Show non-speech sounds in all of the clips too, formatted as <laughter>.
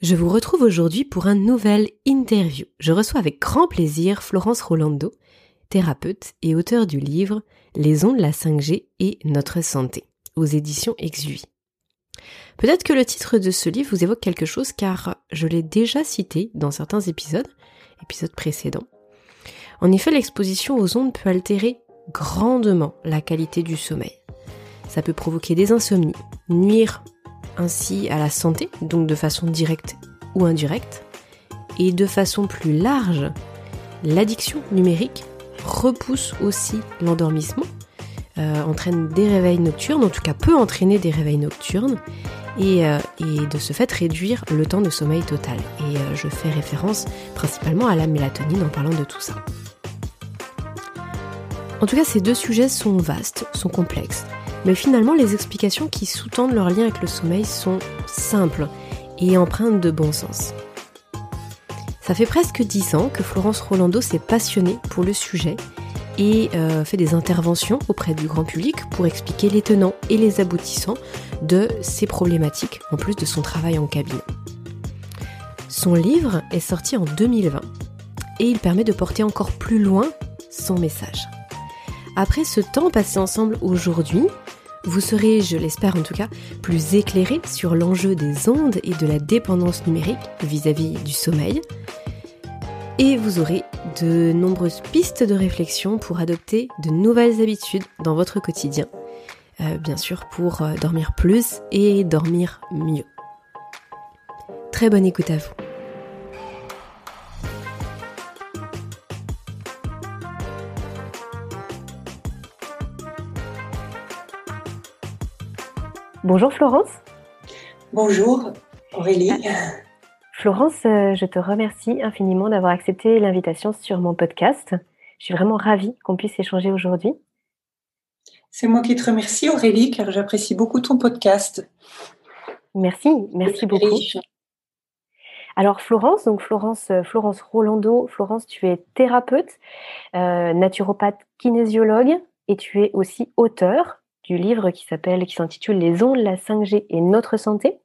Je vous retrouve aujourd'hui pour un nouvel interview. Je reçois avec grand plaisir Florence Rolando, thérapeute et auteur du livre Les ondes, la 5G et notre santé, aux éditions Exui. Peut-être que le titre de ce livre vous évoque quelque chose car je l'ai déjà cité dans certains épisodes, épisodes précédents. En effet, l'exposition aux ondes peut altérer grandement la qualité du sommeil. Ça peut provoquer des insomnies, nuire ainsi à la santé, donc de façon directe ou indirecte, et de façon plus large, l'addiction numérique repousse aussi l'endormissement, euh, entraîne des réveils nocturnes, en tout cas peut entraîner des réveils nocturnes, et, euh, de ce fait réduire le temps de sommeil total. Et euh, je fais référence principalement à la mélatonine en parlant de tout ça. En tout cas, ces deux sujets sont vastes, sont complexes. Mais finalement, les explications qui sous-tendent leur lien avec le sommeil sont simples et empreintes de bon sens. Ça fait presque dix ans que Florence Rolando s'est passionnée pour le sujet et euh, fait des interventions auprès du grand public pour expliquer les tenants et les aboutissants de ces problématiques, en plus de son travail en cabinet. Son livre est sorti en 2020 et il permet de porter encore plus loin son message. Après ce temps passé ensemble aujourd'hui, vous serez, je l'espère en tout cas, plus éclairé sur l'enjeu des ondes et de la dépendance numérique vis-à-vis du sommeil. Et vous aurez de nombreuses pistes de réflexion pour adopter de nouvelles habitudes dans votre quotidien. Euh, bien sûr pour euh, dormir plus et dormir mieux. Très bonne écoute à vous. Bonjour Florence. Bonjour Aurélie. Florence, euh, je te remercie infiniment d'avoir accepté l'invitation sur mon podcast. Je suis vraiment ravie qu'on puisse échanger aujourd'hui. C'est moi qui te remercie Aurélie car j'apprécie beaucoup ton podcast. Merci, merci beaucoup. Alors Florence, donc Florence, euh, Florence Rolando, Florence, tu es thérapeute, euh, naturopathe, kinésiologue et tu es aussi auteur du livre qui s'appelle, qui s'intitule Les ondes, la 5G et notre santé,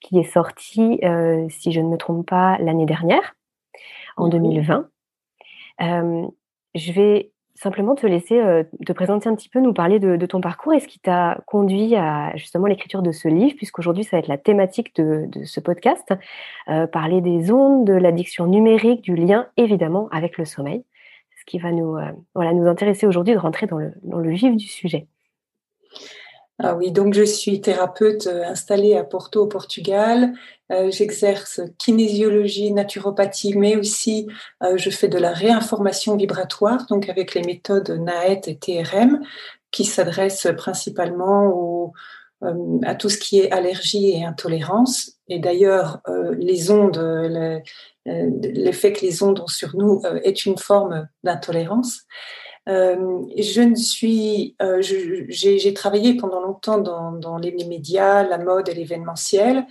qui est sorti, euh, si je ne me trompe pas, l'année dernière, en 2020. Euh, je vais simplement te laisser euh, te présenter un petit peu, nous parler de, ton parcours et ce qui t'a conduit à justement l'écriture de ce livre, puisqu'aujourd'hui ça va être la thématique de, ce podcast, parler des ondes, de l'addiction numérique, du lien évidemment avec le sommeil, ce qui va nous, voilà, nous intéresser aujourd'hui de rentrer dans le, dans le vif du sujet. Ah oui, donc je suis thérapeute euh, installée à Porto au Portugal. Euh, j'exerce kinésiologie, naturopathie, mais aussi euh, je fais de la réinformation vibratoire, donc avec les méthodes NAET et TRM, qui s'adressent principalement à tout ce qui est allergie et intolérance. Et d'ailleurs, les ondes, l'effet que les ondes ont sur nous est une forme d'intolérance. Euh, je ne suis, euh, j'ai travaillé pendant longtemps dans, les médias, la mode et l'événementiel.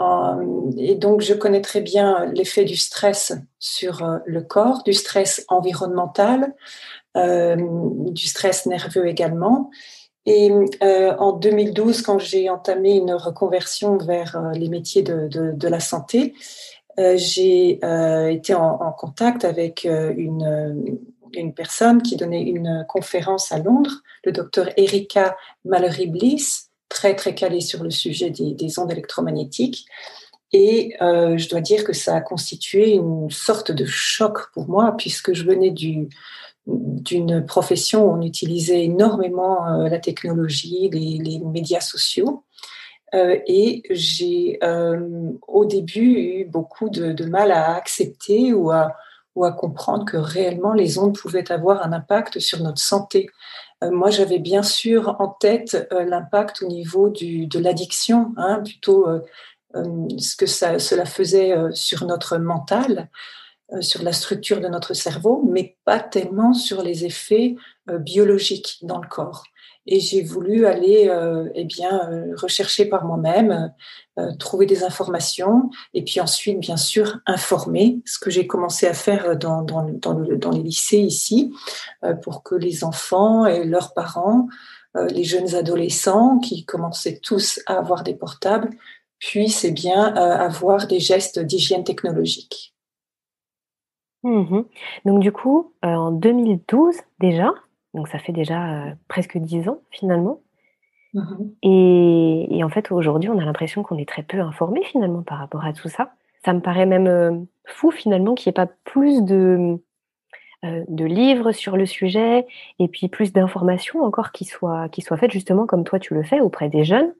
Euh, et donc, je connais très bien l'effet du stress sur le corps, du stress environnemental, du stress nerveux également. Et en 2012, quand j'ai entamé une reconversion vers les métiers de, la santé, j'ai été en, contact avec une, une personne qui donnait une conférence à Londres, le docteur Erika Mallory-Bliss, très très calé sur le sujet des, ondes électromagnétiques. Et euh, je dois dire que ça a constitué une sorte de choc pour moi, puisque je venais d'une profession où on utilisait énormément euh, la technologie, les, médias sociaux. Euh, et j'ai au début eu beaucoup de, mal à accepter ou à, à comprendre que réellement les ondes pouvaient avoir un impact sur notre santé. Euh, moi, j'avais bien sûr en tête euh, l'impact au niveau de l'addiction, hein, plutôt euh, ce que cela faisait sur notre mental, sur la structure de notre cerveau, mais pas tellement sur les effets biologiques dans le corps et j'ai voulu aller euh, eh bien euh, rechercher par moi-même, euh, trouver des informations et puis ensuite bien sûr informer, ce que j'ai commencé à faire dans, dans, dans, le, dans les lycées ici, pour que les enfants et leurs parents, les jeunes adolescents qui commençaient tous à avoir des portables, puissent eh bien, avoir des gestes d'hygiène technologique. Mmh donc du coup, en 2012 déjà, donc ça fait déjà, presque 10 ans finalement mmh et en fait aujourd'hui on a l'impression qu'on est très peu informé finalement par rapport à tout ça. Ça me paraît même, fou finalement qu'il n'y ait pas plus de, de livres sur le sujet et puis plus d'informations encore qui soient qui soient faites justement comme toi tu le fais auprès des jeunes,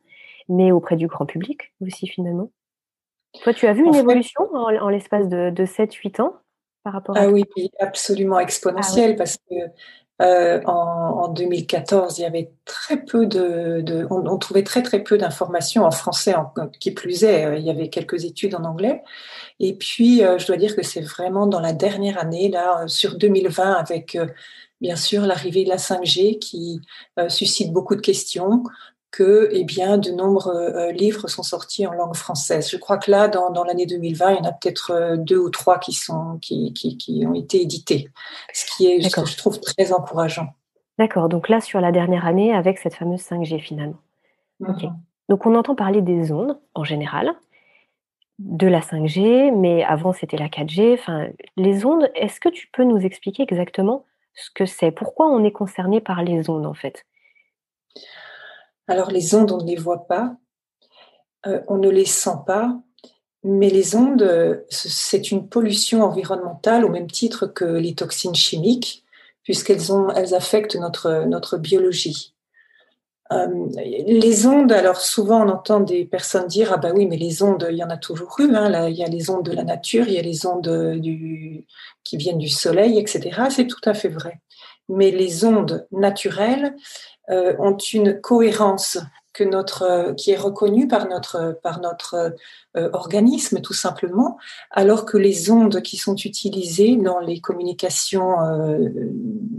mais auprès du grand public aussi finalement. Toi tu as vu une évolution en l'espace de de 7-8 ans? Par rapport Ah oui, absolument ah exponentielle parce que euh, en, 2014, il y avait très peu de, on, trouvait très très peu d'informations en français, qui plus est, euh, il y avait quelques études en anglais. Et puis, euh, je dois dire que c'est vraiment dans la dernière année, là, sur 2020, avec bien sûr l'arrivée de la 5G qui suscite beaucoup de questions, que eh bien, de nombreux euh, livres sont sortis en langue française. Je crois que là, dans, dans l'année 2020, il y en a peut-être euh, deux ou trois qui, sont, qui, qui, qui ont été édités, ce qui est, ce que je trouve très encourageant. D'accord, donc là, sur la dernière année, avec cette fameuse 5G finalement. Mhm. Donc on entend parler des ondes en général, de la 5G, mais avant c'était la 4G. Enfin, les ondes, est-ce que tu peux nous expliquer exactement ce que c'est? Pourquoi on est concerné par les ondes en fait? Alors les ondes, on ne les voit pas, euh, on ne les sent pas, mais les ondes, euh, c'est une pollution environnementale au même titre que les toxines chimiques, puisqu'elles elles affectent notre, notre biologie. Euh, les ondes, alors souvent on entend des personnes dire ah ben oui mais les ondes il y en a toujours eu, hein, là, il y a les ondes de la nature, il y a les ondes du, qui viennent du soleil, etc. C'est tout à fait vrai. Mais les ondes naturelles, euh, ont une cohérence que notre, qui est reconnue par notre, par notre euh, organisme, tout simplement, alors que les ondes qui sont utilisées dans les communications euh,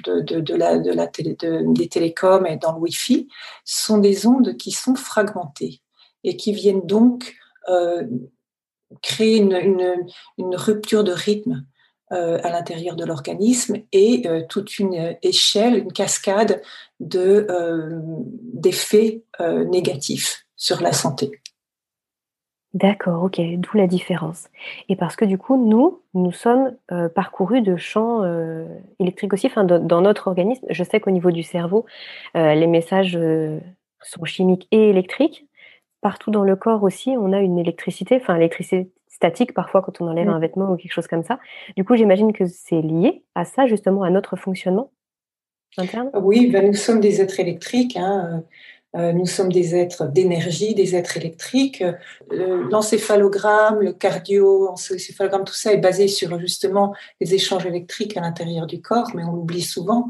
de, de, la, de la des télécoms et dans le Wi-Fi sont des ondes qui sont fragmentées et qui viennent donc créer une, une, rupture de rythme. euh, à l'intérieur de l'organisme et euh, toute une échelle, une cascade de euh, d'effets négatifs sur la santé. D'accord, ok, d'où la différence. Et parce que du coup, nous, nous sommes parcourus de champs électriques aussi, enfin, dans notre organisme. Je sais qu'au niveau du cerveau, les messages sont chimiques et électriques. Partout dans le corps aussi, on a une électricité, enfin, l'électricité statique parfois quand on enlève un vêtement ou quelque chose comme ça. Du coup, j'imagine que c'est lié à ça, justement, à notre fonctionnement interne. Oui, ben nous sommes des êtres électriques. Hein. Euh, nous sommes des êtres d'énergie, des êtres électriques. Euh, l'encéphalogramme, le cardio, encéphalogramme, tout ça est basé sur justement les échanges électriques à l'intérieur du corps, mais on l'oublie souvent.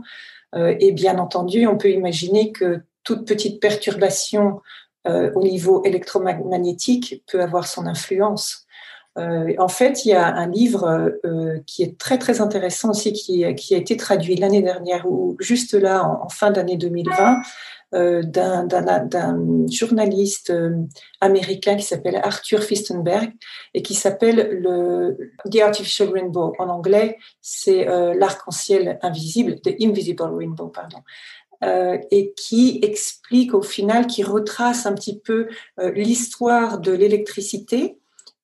Euh, et bien entendu, on peut imaginer que toute petite perturbation au niveau électromagnétique peut avoir son influence. Euh, en fait, il y a un livre euh, qui est très très intéressant aussi, qui, qui a été traduit l'année dernière ou juste là en, fin d'année 2020 euh, d'un journaliste euh, américain qui s'appelle Arthur Fistenberg et qui s'appelle le The Artificial Rainbow. En anglais, c'est euh, l'arc-en-ciel invisible, The Invisible Rainbow, pardon. Euh, et qui explique au final, qui retrace un petit peu l'histoire de l'électricité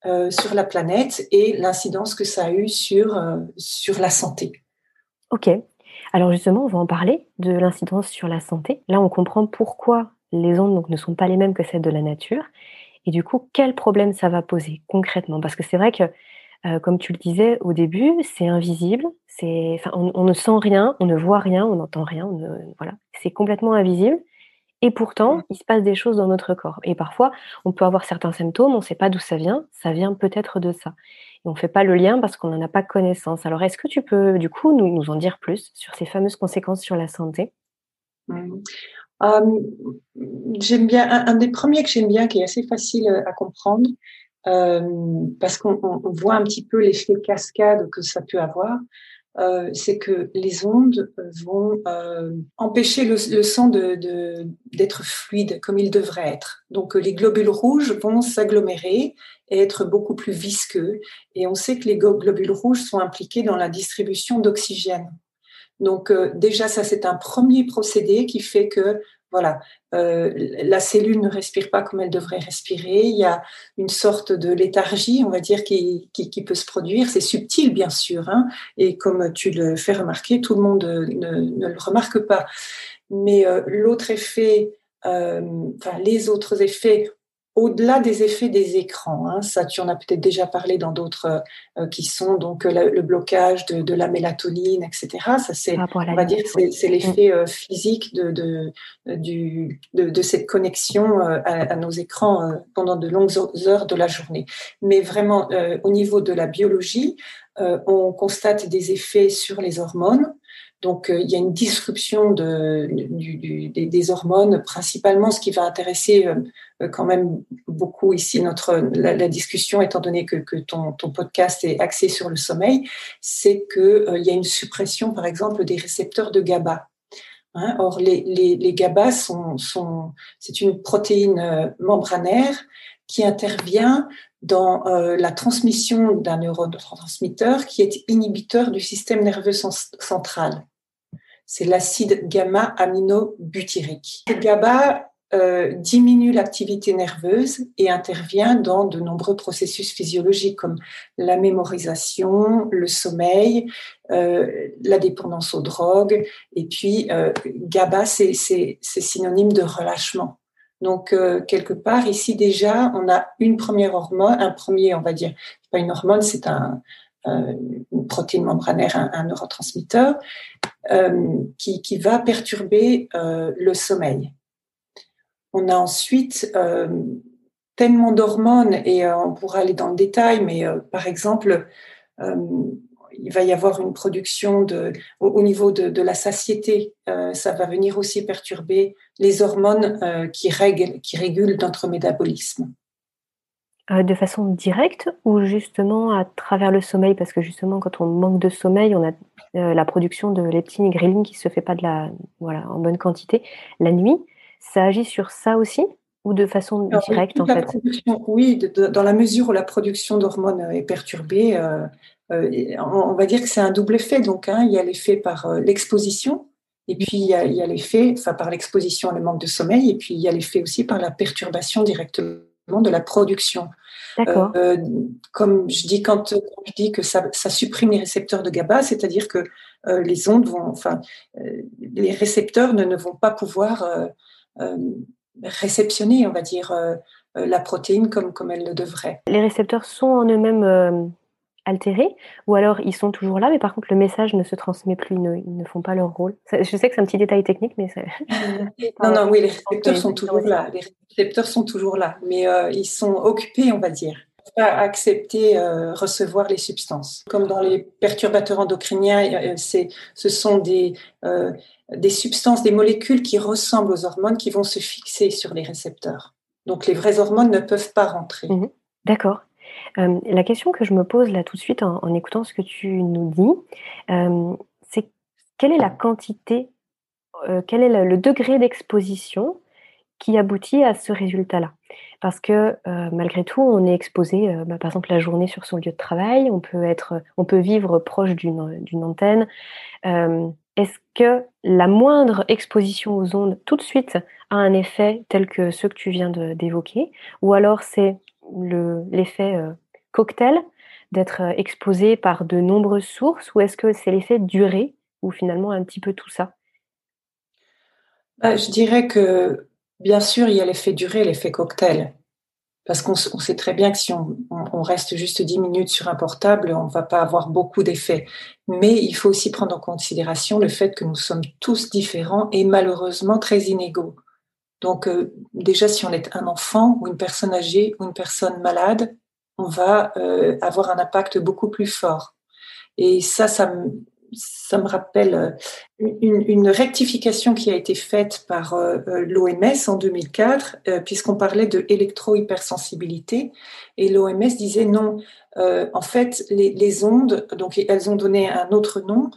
euh, sur la planète et l'incidence que ça a eu sur, euh, sur la santé. Ok. Alors justement, on va en parler de l'incidence sur la santé. Là, on comprend pourquoi les ondes ne sont pas les mêmes que celles de la nature. Et du coup, quel problème ça va poser concrètement? Parce que c'est vrai que, euh, comme tu le disais au début, c'est invisible, on, on, ne sent rien, on ne voit rien, on n'entend rien, voilà, c'est complètement invisible. Et pourtant, mmh. il se passe des choses dans notre corps. Et parfois, on peut avoir certains symptômes, on ne sait pas d'où ça vient, ça vient peut-être de ça. Et on ne fait pas le lien parce qu'on n'en a pas connaissance. Alors, est-ce que tu peux, du coup, nous, nous en dire plus sur ces fameuses conséquences sur la santé? Mmh. J'aime bien, un, des premiers que j'aime bien, qui est assez facile à comprendre, parce qu'on voit un petit peu l'effet cascade que ça peut avoir. Euh, c'est que les ondes vont euh, empêcher le, sang d'être de, fluide comme il devrait être. Donc les globules rouges vont s'agglomérer et être beaucoup plus visqueux. Et on sait que les globules rouges sont impliqués dans la distribution d'oxygène. Donc euh, déjà ça c'est un premier procédé qui fait que voilà, euh, la cellule ne respire pas comme elle devrait respirer. Il y a une sorte de léthargie, on va dire, qui, qui, peut se produire. C'est subtil, bien sûr, hein, et comme tu le fais remarquer, tout le monde ne, ne le remarque pas. Mais euh, l'autre effet, euh, enfin les autres effets au-delà des effets des écrans. Hein, ça, tu en as peut-être déjà parlé dans d'autres euh, qui sont donc euh, le, blocage de, la mélatonine, etc. Ça, c'est, on va dire, c'est, l'effet euh, physique de, de, du, de, cette connexion à, nos écrans pendant de longues heures de la journée. Mais vraiment, au niveau de la biologie, on constate des effets sur les hormones. Donc, il y a une disruption de, des, hormones, principalement ce qui va intéresser euh, quand même beaucoup ici notre la, discussion, étant donné que, ton, podcast est axé sur le sommeil, c'est qu'il euh, y a une suppression, par exemple, des récepteurs de GABA. Hein, or, les, GABA sont, sont c'est une protéine euh, membranaire qui intervient dans la transmission d'un neurotransmetteur qui est inhibiteur du système nerveux central. C'est l'acide gamma-aminobutyrique. Le GABA euh, diminue l'activité nerveuse et intervient dans de nombreux processus physiologiques comme la mémorisation, le sommeil, euh, la dépendance aux drogues. Et puis, euh, GABA, c'est synonyme de relâchement. Donc, quelque part, ici déjà, on a une première hormone, un premier, on va dire, pas une hormone, c'est un, une protéine membranaire, un, neurotransmetteur, qui, qui, va perturber le sommeil. On a ensuite euh, tellement d'hormones, et euh, on pourra aller dans le détail, mais euh, par exemple, il va y avoir une production de, au, niveau de, la satiété. ça va venir aussi perturber les hormones qui, règlent, qui régulent notre métabolisme. de façon directe ou justement à travers le sommeil? Parce que justement, quand on manque de sommeil, on a la production de leptine et ghrelin qui se fait pas de la, voilà, en bonne quantité la nuit. Ça agit sur ça aussi ou de façon directe en fait? Oui, dans la mesure où la production d'hormones est perturbée, euh, euh, on, va dire que c'est un double effet. Donc, hein, il y a l'effet par euh, l'exposition, et puis il y a, l'effet, enfin par l'exposition, le manque de sommeil, et puis il y a l'effet aussi par la perturbation directement de la production. D'accord. comme je dis quand, je dis que ça, ça, supprime les récepteurs de GABA, c'est-à-dire que les ondes vont, enfin, les récepteurs ne, ne vont pas pouvoir euh, réceptionner, on va dire, euh, euh, la protéine comme, comme elle le devrait. Les récepteurs sont en eux-mêmes altérés ou alors ils sont toujours là, mais par contre le message ne se transmet plus, ils ne, font pas leur rôle. Je sais que c'est un petit détail technique, mais <laughs> non, non, oui, les récepteurs sont toujours là. Les récepteurs sont toujours là, mais ils sont occupés, on va dire pas accepter recevoir les substances. Comme dans les perturbateurs endocriniens, c'est, ce sont des, des substances, des molécules qui ressemblent aux hormones qui vont se fixer sur les récepteurs. Donc les vraies hormones ne peuvent pas rentrer. Mhm. D'accord. Euh, la question que je me pose là tout de suite en, écoutant ce que tu nous dis, euh, c'est quelle est la quantité, euh, quel est le, degré d'exposition qui aboutit à ce résultat-là? Parce que malgré tout, on est exposé, bah, par exemple la journée sur son lieu de travail, on peut vivre proche d'une antenne. Est-ce que la moindre exposition aux ondes tout de suite a un effet tel que ceux que tu viens d'évoquer? Ou alors c'est l'effet cocktail d'être euh, exposé par de nombreuses sources Ou est-ce que c'est l'effet durée ou finalement un petit peu tout ça? Bah, Je dirais que bien sûr il y a l'effet durée, l'effet cocktail. Parce qu'on sait très bien que si on, reste juste 10 minutes sur un portable, on ne va pas avoir beaucoup d'effets. Mais il faut aussi prendre en considération le fait que nous sommes tous différents et malheureusement très inégaux. Donc euh, déjà, si on est un enfant ou une personne âgée ou une personne malade, on va euh, avoir un impact beaucoup plus fort. Et ça, ça me, ça me rappelle euh, une, rectification qui a été faite par euh, euh, l'OMS en 2004, puisqu'on parlait de électro-hypersensibilité, et l'OMS disait non, en fait, les, ondes, donc elles ont donné un autre nom,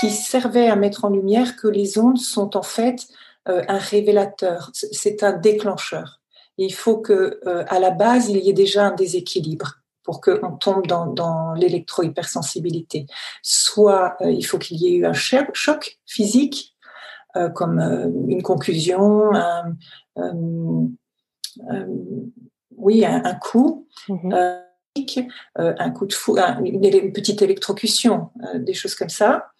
qui servait à mettre en lumière que les ondes sont en fait un révélateur, c'est un déclencheur. Il faut que à la base il y ait déjà un déséquilibre pour qu'on tombe dans, dans l'électro-hypersensibilité. Soit euh, il faut qu'il y ait eu un choc physique, comme une conclusion, oui, un, coup. Mm-hmm. un coup de fou, une, petite électrocution, des choses comme ça.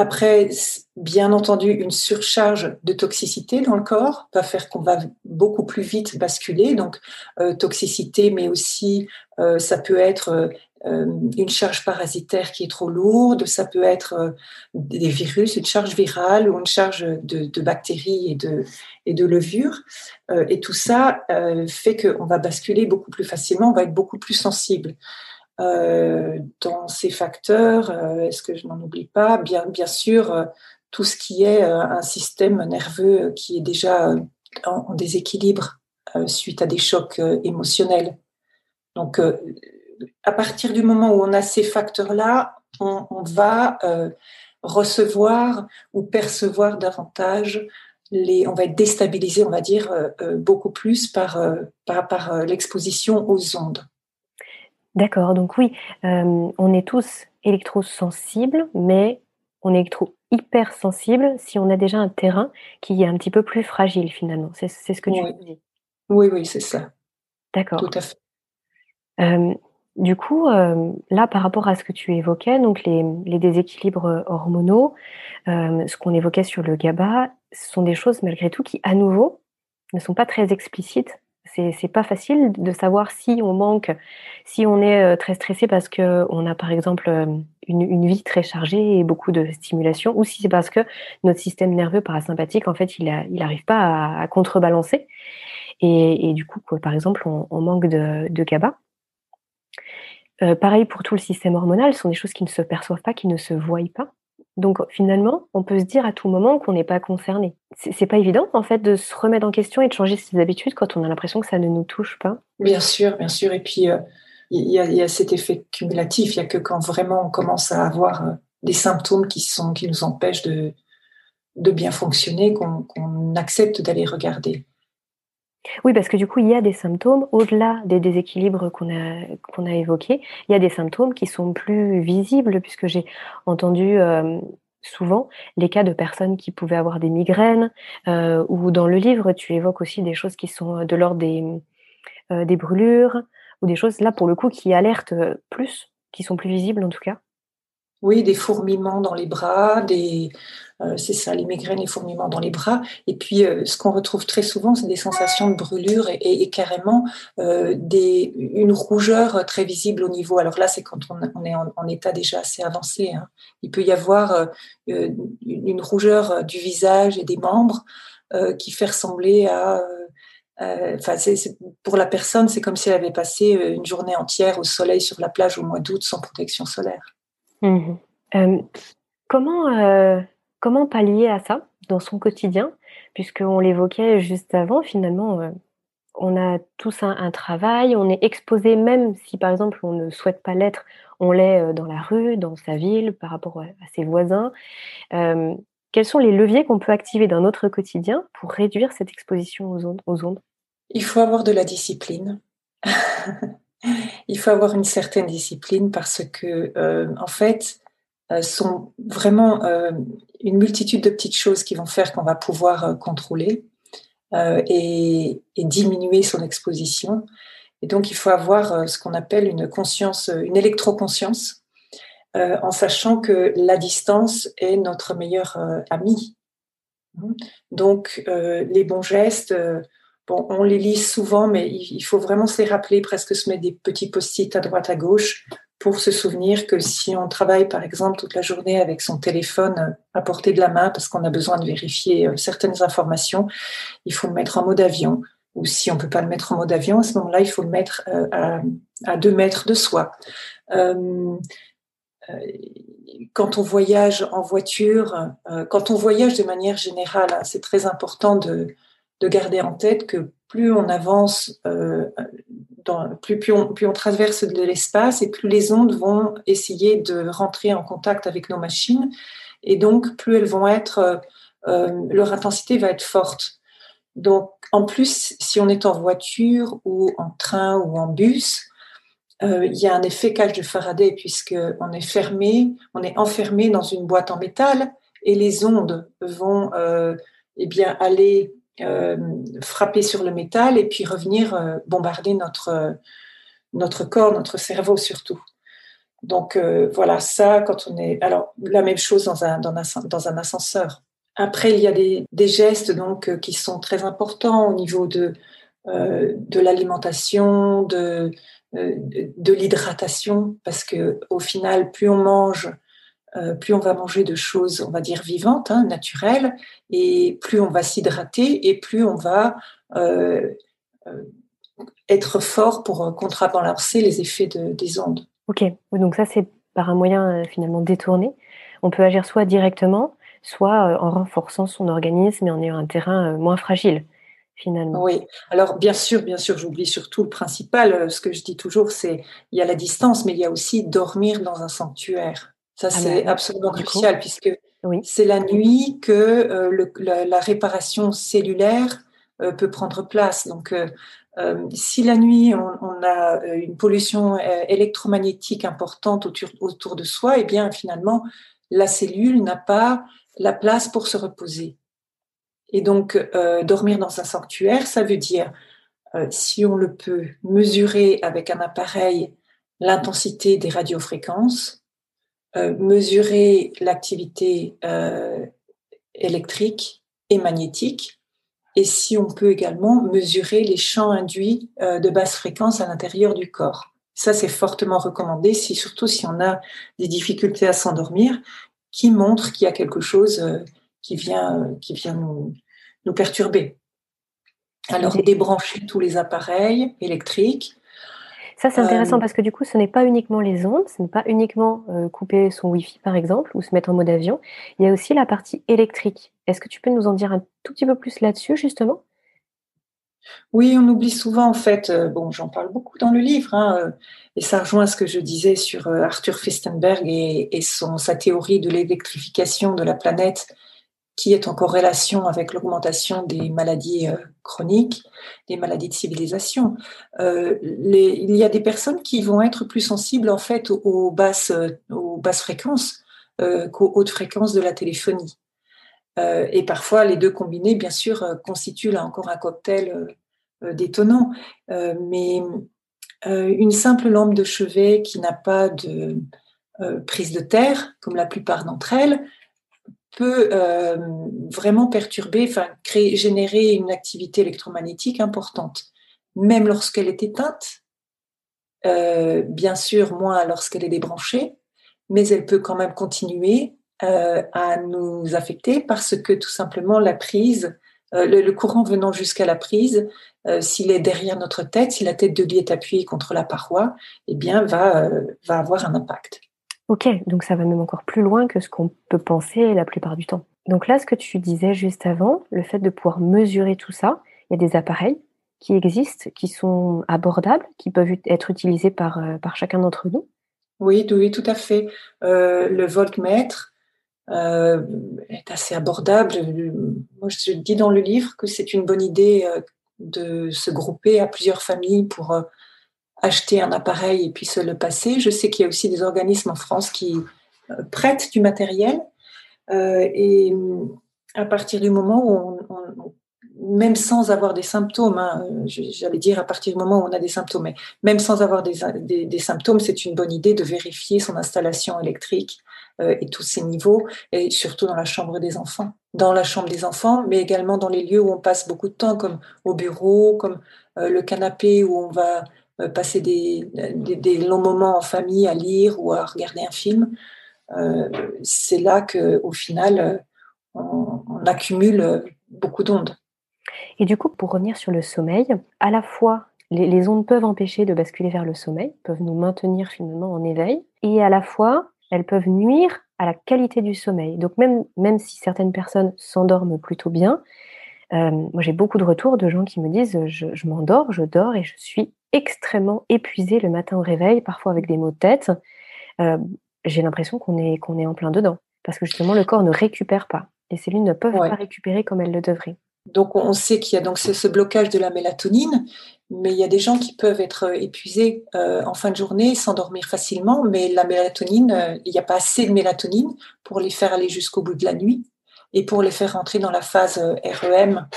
Après, bien entendu, une surcharge de toxicité dans le corps va faire qu'on va beaucoup plus vite basculer. Donc, euh, toxicité, mais aussi, euh, ça peut être euh, une charge parasitaire qui est trop lourde, ça peut être des virus, une charge virale ou une charge de, bactéries et de, et de levures. et tout ça fait qu'on va basculer beaucoup plus facilement, on va être beaucoup plus sensible. Euh, dans ces facteurs, euh, est-ce que je n'en oublie pas? Bien, sûr, euh, tout ce qui est un système nerveux qui est déjà en, déséquilibre suite à des chocs émotionnels. Donc, à partir du moment où on a ces facteurs-là, on, va recevoir ou percevoir davantage on va être déstabilisé, on va dire, beaucoup plus par l'exposition aux ondes. D'accord, donc oui, euh, on est tous électrosensibles, mais on est électro hypersensible si on a déjà un terrain qui est un petit peu plus fragile finalement. C'est ce que tu oui. dis. Oui, oui, c'est ça. D'accord. Tout à fait. Euh, du coup, euh, là, par rapport à ce que tu évoquais, donc les, les déséquilibres hormonaux, ce qu'on évoquait sur le GABA, ce sont des choses malgré tout qui, à nouveau, ne sont pas très explicites c'est pas facile de savoir si on manque, si on est euh, très stressé parce que on a par exemple euh, une, vie très chargée et beaucoup de stimulation, ou si c'est parce que notre système nerveux parasympathique en fait il n'arrive pas à, contrebalancer et, du coup par exemple on, manque de, GABA. Euh, pareil pour tout le système hormonal, ce sont des choses qui ne se perçoivent pas, qui ne se voient pas. Donc finalement, on peut se dire à tout moment qu'on n'est pas concerné. C'est pas évident en fait de se remettre en question et de changer ses habitudes quand on a l'impression que ça ne nous touche pas. Bien sûr, bien sûr. Et puis euh, il y, a cet effet cumulatif. Il n'y a que quand vraiment on commence à avoir euh, des symptômes qui sont qui nous empêchent de bien fonctionner qu'on accepte d'aller regarder. Oui, parce que du coup, il y a des symptômes, au-delà des déséquilibres qu'on a, qu'on a évoqués, il y a des symptômes qui sont plus visibles, puisque j'ai entendu euh, souvent les cas de personnes qui pouvaient avoir des migraines, euh, ou dans le livre, tu évoques aussi des choses qui sont de l'ordre des, euh, des brûlures, ou des choses, là, pour le coup, qui alertent plus, qui sont plus visibles en tout cas. Oui, des fourmillements dans les bras, des, euh, c'est ça, les migraines, les fourmillements dans les bras. Et puis, euh, ce qu'on retrouve très souvent, c'est des sensations de brûlure et, carrément euh, des, une rougeur très visible au niveau. Alors là, c'est quand on, est en, état déjà assez avancé. Hein. Il peut y avoir une rougeur du visage et des membres qui fait ressembler à Enfin, pour la personne, c'est comme si elle avait passé une journée entière au soleil sur la plage au mois d'août sans protection solaire. Mmh comment, euh, comment pallier à ça dans son quotidien Puisqu'on l'évoquait juste avant, finalement, euh, on a tous un, travail, on est exposé, même si par exemple on ne souhaite pas l'être, on l'est euh, dans la rue, dans sa ville, par rapport à, ses voisins. quels sont les leviers qu'on peut activer dans notre quotidien pour réduire cette exposition aux ondes, Il faut avoir de la discipline. <laughs> Il faut avoir une certaine discipline parce que, euh, en fait, euh, sont vraiment euh, une multitude de petites choses qui vont faire qu'on va pouvoir contrôler et, diminuer son exposition. Et donc, il faut avoir ce qu'on appelle une conscience, une électroconscience, en sachant que la distance est notre meilleur ami. Donc, les bons gestes, on les lit souvent, mais il faut vraiment se les rappeler, presque se mettre des petits post-it à droite, à gauche, pour se souvenir que si on travaille, par exemple, toute la journée avec son téléphone à portée de la main, parce qu'on a besoin de vérifier euh, certaines informations, il faut le mettre en mode avion. Ou si on ne peut pas le mettre en mode avion, à ce moment-là, il faut le mettre euh, à, deux mètres de soi. Euh, quand on voyage en voiture, quand on voyage de manière générale, hein, c'est très important de, de garder en tête que plus on avance, euh, plus, plus, on, plus on traverse de l'espace et plus les ondes vont essayer de rentrer en contact avec nos machines et donc plus elles vont être, euh, euh, leur intensité va être forte. Donc en plus, si on est en voiture ou en train ou en bus, il y a un effet cage de Faraday puisque on est fermé, on est enfermé dans une boîte en métal et les ondes vont eh bien aller frapper sur le métal et puis revenir bombarder notre notre corps, notre cerveau surtout. Donc voilà, ça, quand on est... Alors, la même chose dans un, dans un, dans un ascenseur. Après, il y a des, des gestes donc, qui sont très importants au niveau de, euh, de l'alimentation, de, euh, de l'hydratation, parce que au final, plus on mange, euh, plus on va manger de choses, on va dire vivantes, hein, naturelles, et plus on va s'hydrater, et plus on va être fort pour contrebalancer les effets des ondes. Ok, donc ça c'est par un moyen finalement détourné. On peut agir soit directement, soit en renforçant son organisme et en ayant un terrain moins fragile. Oui, alors bien sûr, bien sûr, j'oublie surtout le principal. Euh, ce que je dis toujours, c'est il y a la distance, mais il y a aussi dormir dans un sanctuaire. Ça, ah c'est bah absolument crucial puisque c'est la nuit que euh, la, réparation cellulaire euh, peut prendre place. Donc, si la nuit on, a une pollution électromagnétique importante autour, autour de soi, eh bien finalement la cellule n'a pas la place pour se reposer. Et donc, euh, dormir dans un sanctuaire, ça veut dire, euh, si on le peut, mesurer avec un appareil l'intensité des radiofréquences, euh, mesurer l'activité électrique et magnétique, et si on peut également mesurer les champs induits de basse fréquence à l'intérieur du corps. Ça, c'est fortement recommandé, si, surtout si on a des difficultés à s'endormir, qui montre qu'il y a quelque chose qui vient, qui vient nous, nous perturber. Alors, débrancher tous les appareils électriques. Ça, c'est intéressant euh, parce que du coup, ce n'est pas uniquement les ondes, ce n'est pas uniquement euh, couper son Wi-Fi, par exemple, ou se mettre en mode avion. Il y a aussi la partie électrique. Est-ce que tu peux nous en dire un tout petit peu plus là-dessus, justement? Oui, on oublie souvent, en fait, euh, bon, j'en parle beaucoup dans le livre, hein, et ça rejoint ce que je disais sur Arthur Fistenberg et, et son, sa théorie de l'électrification de la planète qui est en corrélation avec l'augmentation des maladies euh, chroniques, des maladies de civilisation. Euh, il y a des personnes qui vont être plus sensibles en fait aux, basses, aux basses fréquences euh, qu'aux hautes fréquences de la téléphonie. et parfois, les deux combinés, bien sûr, constituent là encore un cocktail détonnant. mais une simple lampe de chevet qui n'a pas de prise de terre, comme la plupart d'entre elles, peut euh, vraiment perturber, créer, générer une activité électromagnétique importante, même lorsqu'elle est éteinte. Euh, bien sûr, moins lorsqu'elle est débranchée, mais elle peut quand même continuer euh, à nous affecter parce que tout simplement la prise, le, courant venant jusqu'à la prise, s'il est derrière notre tête, si la tête de lit est appuyée contre la paroi, eh bien va avoir un impact. Ok, donc ça va même encore plus loin que ce qu'on peut penser la plupart du temps. Donc là, ce que tu disais juste avant, le fait de pouvoir mesurer tout ça, il y a des appareils qui existent, qui sont abordables, qui peuvent être utilisés par, euh, par chacun d'entre nous. Oui, oui, tout à fait. Euh, le voltmètre euh, est assez abordable. Moi, je dis dans le livre que c'est une bonne idée de se grouper à plusieurs familles pour acheter un appareil et puis se le passer. Je sais qu'il y a aussi des organismes en France qui euh, prêtent du matériel. Euh, et à partir du moment où on, même sans avoir des symptômes, hein, j'allais dire à partir du moment où on a des symptômes, mais même sans avoir des, des, symptômes, c'est une bonne idée de vérifier son installation électrique euh, et tous ses niveaux, et surtout dans la chambre des enfants. Dans la chambre des enfants, mais également dans les lieux où on passe beaucoup de temps, comme au bureau, comme le canapé où on va euh, passer des, longs moments en famille à lire ou à regarder un film, euh, c'est là qu'au final, on, accumule beaucoup d'ondes. Et du coup, pour revenir sur le sommeil, à la fois, les, ondes peuvent empêcher de basculer vers le sommeil, peuvent nous maintenir finalement en éveil, et à la fois, elles peuvent nuire à la qualité du sommeil. Donc même, même si certaines personnes s'endorment plutôt bien, euh, moi j'ai beaucoup de retours de gens qui me disent je, je m'endors, je dors et je suis extrêmement épuisé le matin au réveil, parfois avec des maux de tête. Euh, j'ai l'impression qu'on est, qu'on est en plein dedans. Parce que justement, le corps ne récupère pas. Les cellules ne peuvent pas récupérer comme elles le devraient. Donc on sait qu'il y a donc ce blocage de la mélatonine, mais il y a des gens qui peuvent être épuisés euh, en fin de journée, s'endormir facilement, mais la mélatonine, euh, il n'y a pas assez de mélatonine pour les faire aller jusqu'au bout de la nuit et pour les faire rentrer dans la phase euh, REM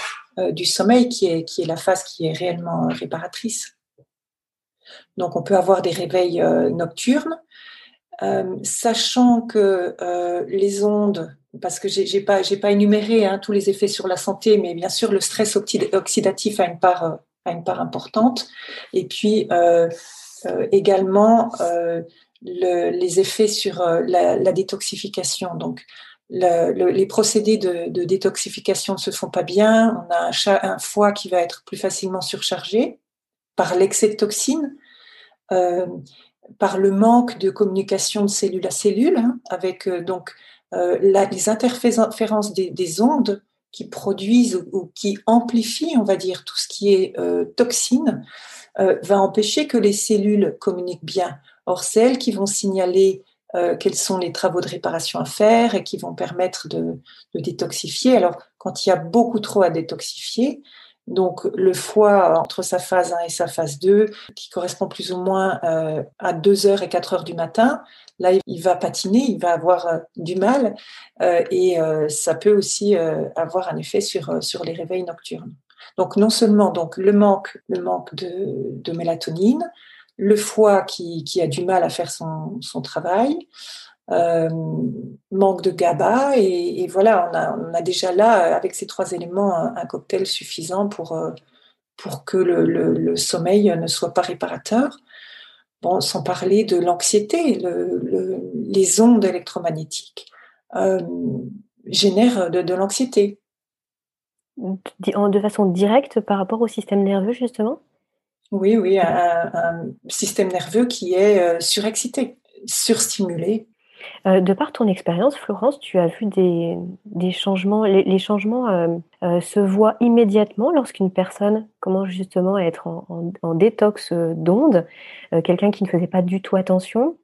du sommeil, qui est, qui est la phase qui est réellement réparatrice. Donc on peut avoir des réveils nocturnes, sachant que les ondes parce que j'ai pas pas énuméré hein, tous les effets sur la santé, mais bien sûr le stress oxydatif a une part a une part importante. Et puis euh, euh, également euh, les effets sur la, détoxification. Donc les procédés de, détoxification ne se font pas bien. On a un, foie qui va être plus facilement surchargé par l'excès de toxines, par le manque de communication de cellule à cellule, hein, avec donc les interférences des ondes qui produisent ou, qui amplifient, on va dire, tout ce qui est euh, toxine, euh, va empêcher que les cellules communiquent bien. Or, c'est elles qui vont signaler euh, quels sont les travaux de réparation à faire et qui vont permettre de, détoxifier. Alors, quand il y a beaucoup trop à détoxifier, donc le foie entre sa phase 1 et sa phase 2, qui correspond plus ou moins à 2 h et 4 heures du matin, là, il va patiner, il va avoir euh, du mal euh, et euh, ça peut aussi avoir un effet sur, sur les réveils nocturnes. Donc non seulement donc, le manque, le manque de, mélatonine, le foie qui, qui, a du mal à faire son, son travail, manque de GABA et, voilà, on a, on a, déjà là, avec ces trois éléments, un, cocktail suffisant pour, pour que le, le, sommeil ne soit pas réparateur. Bon, sans parler de l'anxiété, les ondes électromagnétiques euh, génèrent de, l'anxiété. De façon directe par rapport au système nerveux, justement? Oui, oui, un, système nerveux qui est euh, surexcité, surstimulé. Euh, de par ton expérience, Florence, tu as vu des, changements. Les, changements euh, se voient immédiatement lorsqu'une personne commence justement à être en, détox d'ondes. Quelqu'un qui ne faisait pas du tout attention,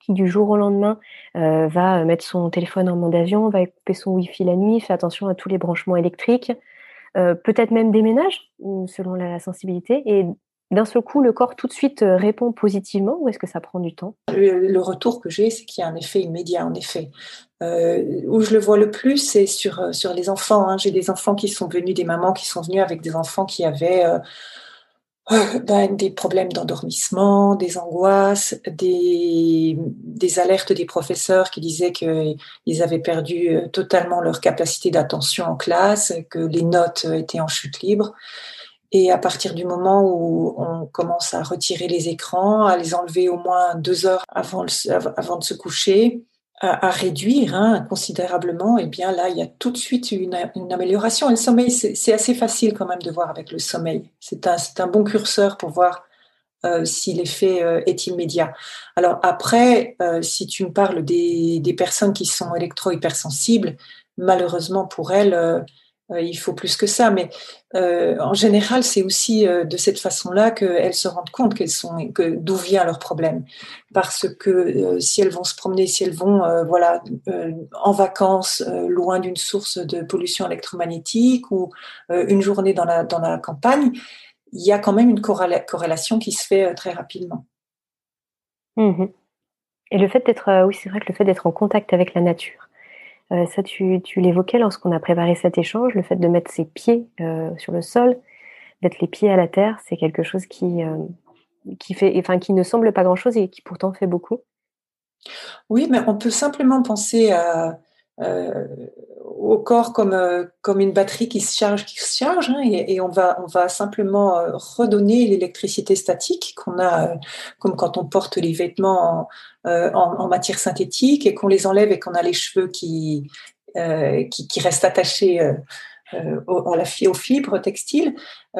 qui du jour au lendemain va mettre son téléphone en mode avion, va couper son Wi-Fi la nuit, fait attention à tous les branchements électriques, peut-être même déménage selon la sensibilité et d'un seul coup, le corps tout de suite euh, répond positivement ou est-ce que ça prend du temps? Le, retour que j'ai, c'est qu'il y a un effet immédiat, en effet. Euh, où je le vois le plus, c'est sur, euh, sur les enfants. Hein. J'ai des enfants qui sont venus, des mamans qui sont venues avec des enfants qui avaient ben, des problèmes d'endormissement, des angoisses, des alertes des professeurs qui disaient qu'ils avaient perdu totalement leur capacité d'attention en classe, que les notes étaient en chute libre. Et à partir du moment où on commence à retirer les écrans, à les enlever au moins deux heures avant, de se coucher, à, réduire hein, considérablement, eh bien là, il y a tout de suite une, amélioration. Et le sommeil, c'est assez facile quand même de voir avec le sommeil. C'est un, bon curseur pour voir euh, si l'effet euh, est immédiat. Alors après, euh, si tu me parles des, des personnes qui sont électro-hypersensibles, malheureusement pour elles, il faut plus que ça, mais euh, en général, c'est aussi euh, de cette façon-là qu'elles se rendent compte qu'elles sont, que d'où vient leur problème, parce que si elles vont se promener, si elles vont, voilà, en vacances, loin d'une source de pollution électromagnétique ou une journée dans la dans la campagne, il y a quand même une corrélation qui se fait très rapidement. Mmh Et le fait d'être, oui, c'est vrai que le fait d'être en contact avec la nature euh, ça, tu, l'évoquais lorsqu'on a préparé cet échange, le fait de mettre ses pieds euh, sur le sol, d'être les pieds à la terre, c'est quelque chose qui, euh, qui, fait, enfin, qui ne semble pas grand-chose et qui pourtant fait beaucoup. Oui, mais on peut simplement penser à, au corps comme, comme une batterie qui se charge, qui se charge, hein, et, on, va, on va simplement redonner l'électricité statique qu'on a, comme quand on porte les vêtements euh, en, matière synthétique et qu'on les enlève et qu'on a les cheveux qui, euh, qui, qui, restent attachés euh, aux, aux fibres textiles.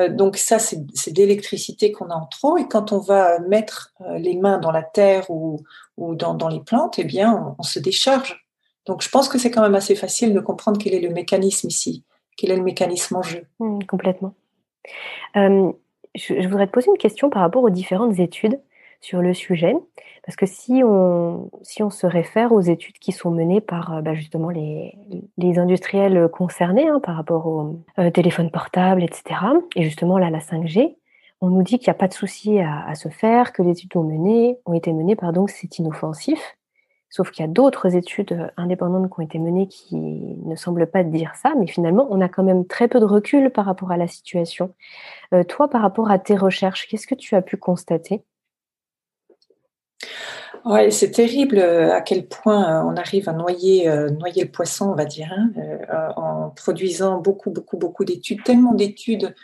donc ça, c'est de l'électricité qu'on a en trop. Et quand on va mettre les mains dans la terre ou, ou dans, dans, les plantes, eh bien, on, se décharge. Donc je pense que c'est quand même assez facile de comprendre quel est le mécanisme ici, quel est le mécanisme en jeu. Mmh, complètement. je, je, voudrais te poser une question par rapport aux différentes études sur le sujet. Parce que si on, si on se réfère aux études qui sont menées par bah, justement les, les, industriels concernés hein, par rapport aux téléphones portables, etc., et justement là, la 5G, on nous dit qu'il n'y a pas de souci à, à, se faire, que les études ont, mené, ont été menées, pardon, c'est inoffensif. Sauf qu'il y a d'autres études euh, indépendantes qui ont été menées qui ne semblent pas dire ça, mais finalement, on a quand même très peu de recul par rapport à la situation. Euh, toi, par rapport à tes recherches, qu'est-ce que tu as pu constater? Ouais, c'est terrible euh, à quel point on arrive à noyer, noyer le poisson, on va dire, hein, en produisant beaucoup, beaucoup, beaucoup d'études, tellement d'études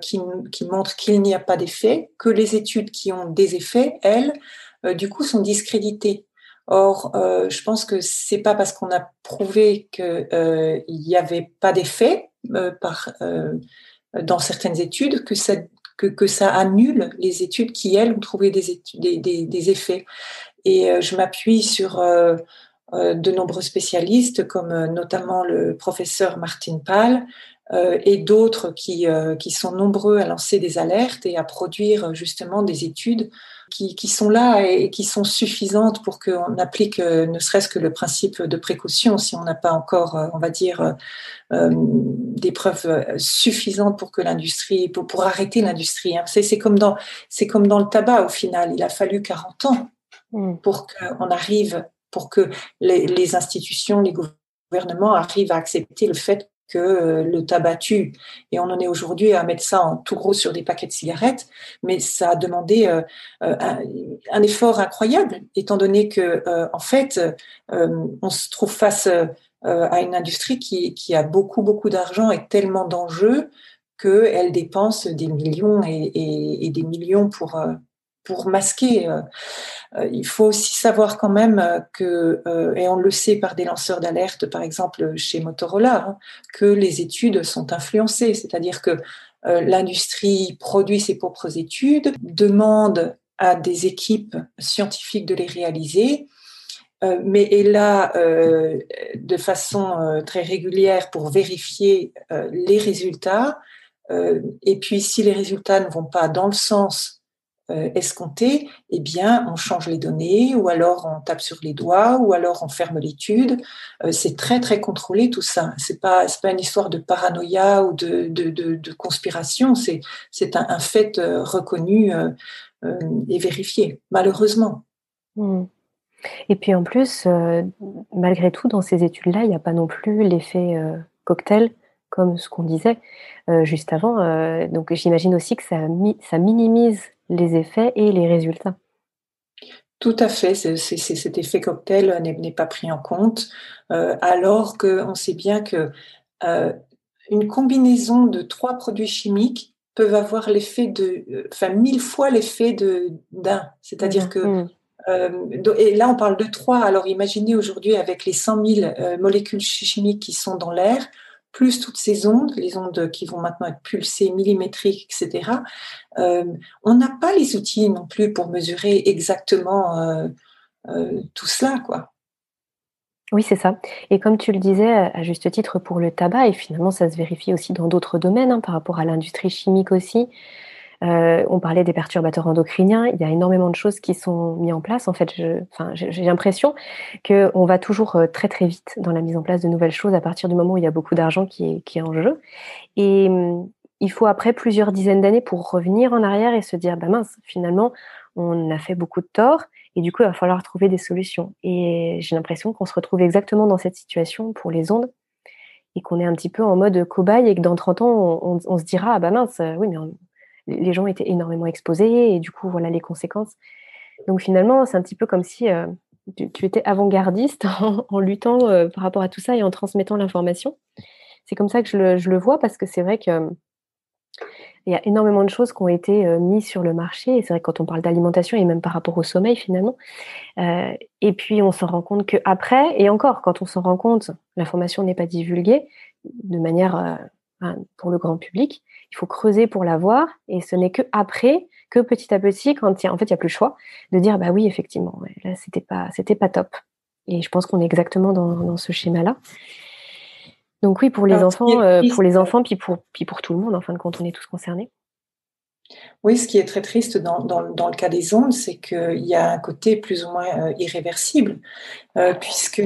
qui, qui, montrent qu'il n'y a pas d'effet, que les études qui ont des effets, elles, du coup, sont discréditées. Or, euh, je pense que c'est pas parce qu'on a prouvé qu'il euh, n'y avait pas d'effet euh, dans certaines études que ça annule les études qui elles ont trouvé des, effets. Et je m'appuie sur de nombreux spécialistes comme notamment le professeur Martin Pal et d'autres qui sont nombreux à lancer des alertes et à produire justement des études qui, sont là et, qui sont suffisantes pour qu'on applique euh, ne serait-ce que le principe de précaution si on n'a pas encore, euh, on va dire, euh, des preuves suffisantes pour que l'industrie, pour, pour, arrêter l'industrie. Hein. C'est comme dans, c'est comme dans le tabac au final. Il a fallu 40 ans mm. pour qu'on arrive, pour que les, les institutions, les gouvernements arrivent à accepter le fait que euh, le tabac tue. Et on en est aujourd'hui à mettre ça en tout gros sur des paquets de cigarettes, mais ça a demandé euh, euh, un, effort incroyable, étant donné que en fait, on se trouve face à une industrie qui, a beaucoup beaucoup d'argent et tellement d'enjeux qu'elle dépense des millions et, des millions pour pour masquer. Euh, euh, il faut aussi savoir quand même euh, que, et on le sait par des lanceurs d'alerte, par exemple chez Motorola, hein, que les études sont influencées, c'est-à-dire que l'industrie produit ses propres études, demande à des équipes scientifiques de les réaliser, mais est là de façon très régulière pour vérifier les résultats. et puis, si les résultats ne vont pas dans le sens escompté, eh bien, on change les données, ou alors on tape sur les doigts, ou alors on ferme l'étude. Euh, c'est très très contrôlé tout ça. C'est pas pas une histoire de paranoïa ou de de, de, conspiration. C'est c'est un, fait euh, reconnu et vérifié. Malheureusement. Hmm. Et puis en plus, malgré tout, dans ces études-là, il n'y a pas non plus l'effet cocktail comme ce qu'on disait juste avant. donc j'imagine aussi que ça, ça minimise les effets et les résultats. Tout à fait, c'est, cet effet cocktail n'est, pas pris en compte, euh, alors qu'on sait bien que euh, une combinaison de trois produits chimiques peuvent avoir l'effet de, enfin mille fois l'effet de d'un. C'est-à-dire mmh, que mmh. euh, et là on parle de trois. Alors imaginez aujourd'hui avec les 100 000 molécules chimiques qui sont dans l'air, plus toutes ces ondes, les ondes qui vont maintenant être pulsées, millimétriques, etc., euh, on n'a pas les outils non plus pour mesurer exactement euh, euh, tout cela, quoi. Oui, c'est ça. Et comme tu le disais, à juste titre pour le tabac, et finalement ça se vérifie aussi dans d'autres domaines, hein, par rapport à l'industrie chimique aussi, euh, on parlait des perturbateurs endocriniens. Il y a énormément de choses qui sont mises en place. En fait, j'ai l'impression qu'on va toujours euh, très très vite dans la mise en place de nouvelles choses à partir du moment où il y a beaucoup d'argent qui est, en jeu. Et hum, il faut après plusieurs dizaines d'années pour revenir en arrière et se dire, bah mince, finalement, on a fait beaucoup de tort et du coup, il va falloir trouver des solutions. Et j'ai l'impression qu'on se retrouve exactement dans cette situation pour les ondes et qu'on est un petit peu en mode cobaye et que dans 30 ans, on, se dira, ah bah mince, oui, mais les gens étaient énormément exposés et du coup, voilà les conséquences. Donc finalement, c'est un petit peu comme si euh, tu, étais avant-gardiste <laughs> en, luttant euh, par rapport à tout ça et en transmettant l'information. C'est comme ça que je le, vois parce que c'est vrai que il y a énormément de choses qui ont été euh, mises sur le marché. Et c'est vrai que quand on parle d'alimentation et même par rapport au sommeil finalement. et puis on s'en rend compte qu'après, et encore, quand on s'en rend compte, l'information n'est pas divulguée de manière pour le grand public il faut creuser pour l'avoir et ce n'est que après que petit à petit quand il y a, en fait il y a plus le choix de dire bah oui effectivement là c'était pas c'était pas top. Et je pense qu'on est exactement dans, ce schéma là donc oui pour les enfants euh, pour les enfants puis pour puis pour tout le monde en fin de compte on est tous concernés Oui, ce qui est très triste dans, dans, le cas des ondes, c'est qu'il y a un côté plus ou moins euh, irréversible, euh, puisque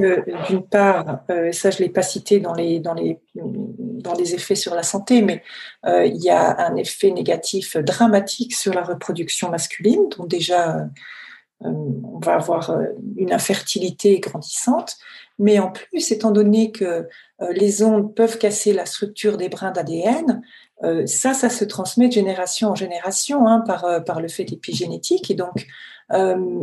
d'une part, euh, ça je l'ai pas cité dans les, dans, les, dans les effets sur la santé, mais euh, il y a un effet négatif dramatique sur la reproduction masculine, donc déjà on va avoir une infertilité grandissante, mais en plus, étant donné que les ondes peuvent casser la structure des brins d'ADN, euh, ça, ça se transmet de génération en génération hein, par, euh, par le fait épigénétique. Et donc, euh,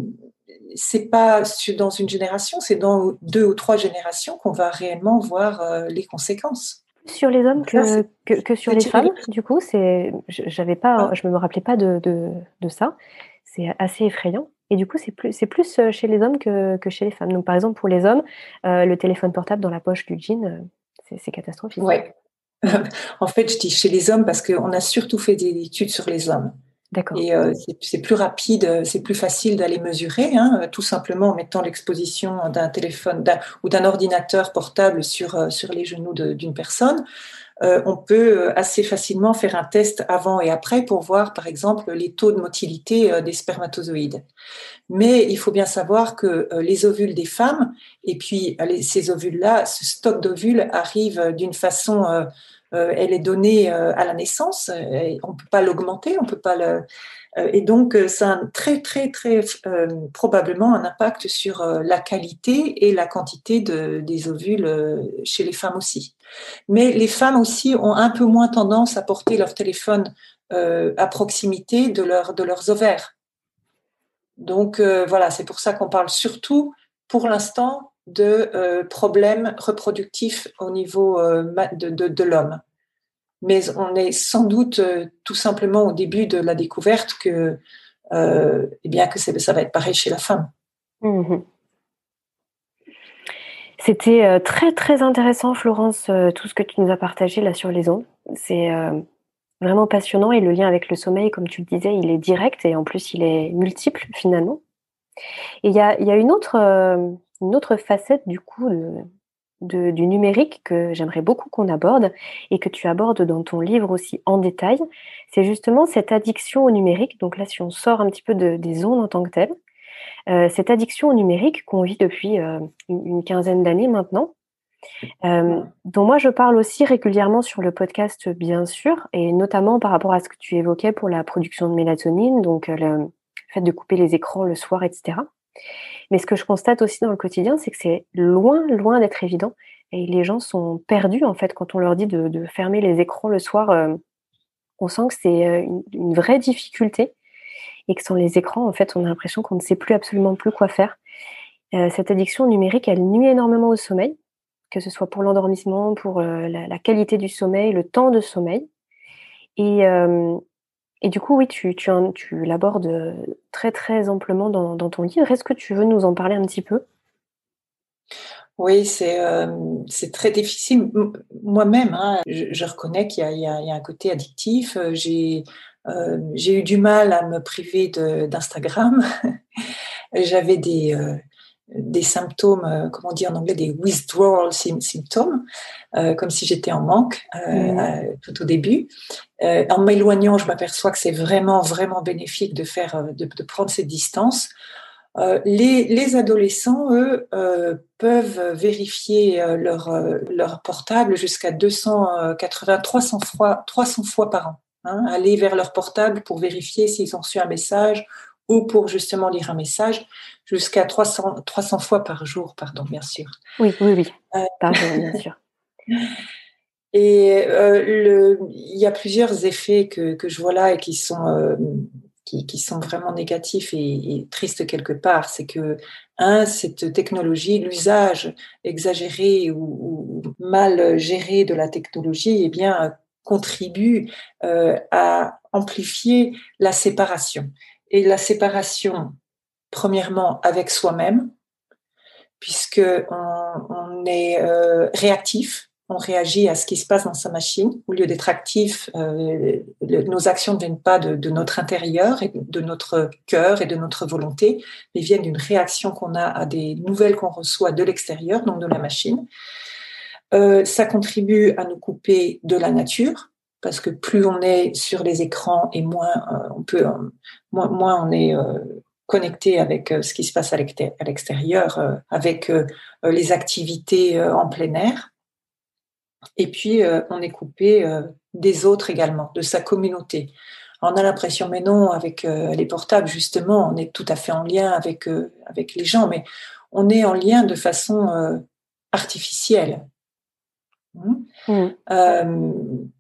c'est pas dans une génération, c'est dans deux ou trois générations qu'on va réellement voir euh, les conséquences. Sur les hommes que, que, que, sur les femmes, du coup, c'est, j'avais pas, ah. je me rappelais pas de, de, de ça. C'est assez effrayant. Et du coup, c'est plus, c'est plus chez les hommes que, que, chez les femmes. Donc, par exemple, pour les hommes, euh, le téléphone portable dans la poche du jean, c'est catastrophique. Ouais. <laughs> en fait, je dis chez les hommes parce qu'on a surtout fait des études sur les hommes. D'accord. Et euh, c'est plus rapide, c'est plus facile d'aller mesurer, hein, tout simplement en mettant l'exposition d'un téléphone ou d'un ordinateur portable sur, euh, sur les genoux d'une personne. Euh, on peut euh, assez facilement faire un test avant et après pour voir, par exemple, les taux de motilité euh, des spermatozoïdes. Mais il faut bien savoir que les ovules des femmes, et puis ces ovules-là, ce stock d'ovules arrive d'une façon elle est donnée à la naissance. on ne peut pas l'augmenter, on peut pas le. Et donc, ça a très, très, très probablement un impact sur la qualité et la quantité de, des ovules chez les femmes aussi. Mais les femmes aussi ont un peu moins tendance à porter leur téléphone euh, à proximité de, de leurs ovaires. Donc euh, voilà, c'est pour ça qu'on parle surtout, pour l'instant, de euh, problèmes reproductifs au niveau de, de l'homme. Mais on est sans doute tout simplement au début de la découverte que, eh bien, que ça va être pareil chez la femme. Mmh c'était euh, très très intéressant, Florence, euh, tout ce que tu nous as partagé là sur les ondes. C'est euh, vraiment passionnant et le lien avec le sommeil, comme tu le disais, il est direct et en plus il est multiple finalement. Et il y a, une autre facette du coup du numérique que j'aimerais beaucoup qu'on aborde et que tu abordes dans ton livre aussi en détail. C'est justement cette addiction au numérique. Donc là, si on sort un petit peu de, des ondes en tant que telles, euh, cette addiction au numérique qu'on vit depuis euh, une, quinzaine d'années maintenant, euh, dont moi je parle aussi régulièrement sur le podcast, bien sûr, et notamment par rapport à ce que tu évoquais pour la production de mélatonine, donc le fait de couper les écrans le soir, etc. Mais ce que je constate aussi dans le quotidien, c'est que c'est loin, loin d'être évident. Et les gens sont perdus, en fait, quand on leur dit de, fermer les écrans le soir. on sent que c'est une, une, vraie difficulté et que sans les écrans, en fait, on a l'impression qu'on ne sait plus absolument plus quoi faire. Euh, cette addiction numérique, elle nuit énormément au sommeil, que ce soit pour l'endormissement, pour euh, la, qualité du sommeil, le temps de sommeil. Et, euh, et du coup, oui, tu, tu, l'abordes très très amplement dans, ton livre. Est-ce que tu veux nous en parler un petit peu? Oui, c'est euh, c'est très difficile. Moi-même, hein, je, reconnais qu'il y, a un côté addictif. J'ai euh, j'ai eu du mal à me priver d'Instagram. <laughs> J'avais des, euh, des symptômes, euh, comment dire en anglais, des withdrawal symptoms, euh, comme si j'étais en manque mmh. tout au début. en m'éloignant, je m'aperçois que c'est vraiment, vraiment bénéfique de, faire, de, de prendre cette distance. Les, les, adolescents, eux, peuvent vérifier leur, leur portable jusqu'à 280, 300 fois, 300 fois par an. Hein, aller vers leur portable pour vérifier s'ils ont reçu un message ou pour justement lire un message jusqu'à 300, 300 fois par jour, pardon, bien sûr. Oui, oui, oui, euh, pardon, bien sûr. <laughs> Et euh, le, il y a plusieurs effets que, que, je vois là et qui sont, euh, qui, qui, sont vraiment négatifs et, et tristes quelque part. C'est que, un, cette technologie, l'usage exagéré ou, ou, mal géré de la technologie, eh bien, contribue à amplifier la séparation. Et la séparation, premièrement, avec soi-même, puisque on, est euh, réactif, on réagit à ce qui se passe dans sa machine. Au lieu d'être actif, euh, nos actions ne viennent pas de, de, notre intérieur et de notre cœur et de notre volonté, mais viennent d'une réaction qu'on a à des nouvelles qu'on reçoit de l'extérieur, donc de la machine. Euh, ça contribue à nous couper de la nature, parce que plus on est sur les écrans et moins on peut, moins on est connecté avec ce qui se passe à l'extérieur, avec les activités en plein air. Et puis, on est coupé des autres également, de sa communauté. On a l'impression, mais non, avec les portables, justement, on est tout à fait en lien avec, avec les gens, mais on est en lien de façon artificielle. Mmh. Mmh. Euh,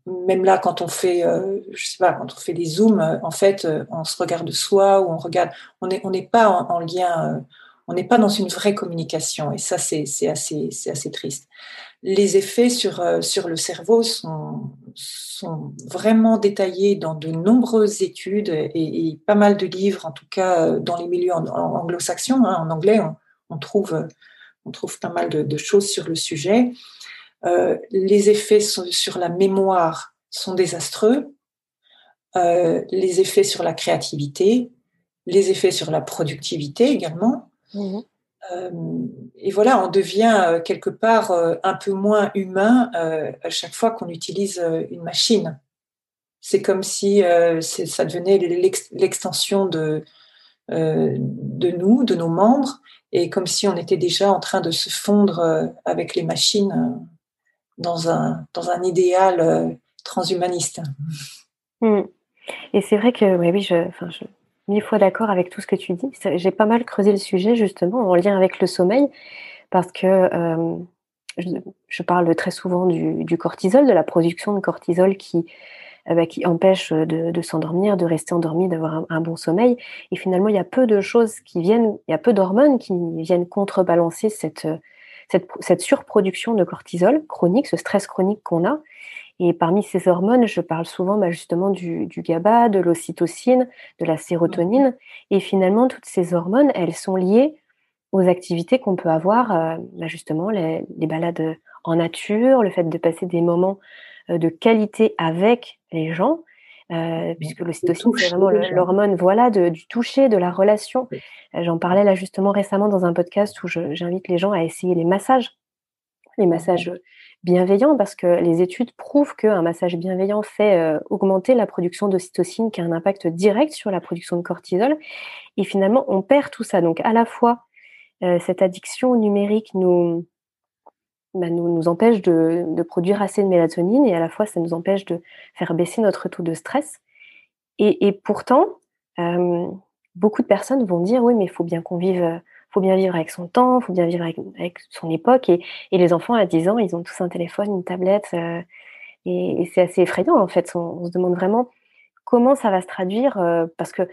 même là, quand on fait, euh, je sais pas, quand on fait des zooms, euh, en fait, on se regarde soi ou on regarde, on n'est on n'est pas en, lien, on n'est pas dans une vraie communication. Et ça, c'est assez, c'est assez triste. Les effets sur sur le cerveau sont sont vraiment détaillés dans de nombreuses études et, pas mal de livres, en tout cas dans les milieux anglo-saxons. Hein, en anglais, on, trouve on trouve pas mal de, de choses sur le sujet. Euh, les effets sur la mémoire sont désastreux, euh, les effets sur la créativité, les effets sur la productivité également. Mhm. Euh, et voilà, on devient quelque part un peu moins humain à chaque fois qu'on utilise une machine. C'est comme si ça devenait l'extension de, de nous, de nos membres, et comme si on était déjà en train de se fondre avec les machines dans un, dans un idéal euh, transhumaniste. Hmm. Et c'est vrai que, oui, oui, je, enfin, je mille fois d'accord avec tout ce que tu dis. J'ai pas mal creusé le sujet justement en lien avec le sommeil parce que euh, je, parle très souvent du, cortisol, de la production de cortisol qui, euh, bah, qui empêche de s'endormir, de rester endormi, d'avoir un, bon sommeil. Et finalement, il y a peu de choses qui viennent, il y a peu d'hormones qui viennent contrebalancer cette, cette, surproduction de cortisol chronique, ce stress chronique qu'on a. Et parmi ces hormones, je parle souvent bah, justement du, GABA, de l'ocytocine, de la sérotonine. Et finalement, toutes ces hormones, elles sont liées aux activités qu'on peut avoir, euh, bah, justement les, balades en nature, le fait de passer des moments euh, de qualité avec les gens, euh, puisque l'ocytocine, c'est vraiment l'hormone voilà, du toucher, de la relation. Euh, j'en parlais là justement récemment dans un podcast où j'invite les gens à essayer les massages, les massages bienveillants, parce que les études prouvent qu'un massage bienveillant fait euh, augmenter la production d'ocytocine, qui a un impact direct sur la production de cortisol. Et finalement, on perd tout ça. Donc à la fois, cette addiction numérique nous, bah, nous, nous, empêche de, de, produire assez de mélatonine et à la fois ça nous empêche de faire baisser notre taux de stress. Et, et pourtant, euh, beaucoup de personnes vont dire oui, mais il faut bien qu'on vive, faut bien vivre avec son temps, faut bien vivre avec, avec, son époque. Et, et, les enfants à 10 ans, ils ont tous un téléphone, une tablette, euh, et, c'est assez effrayant en fait. On, se demande vraiment comment ça va se traduire euh, parce que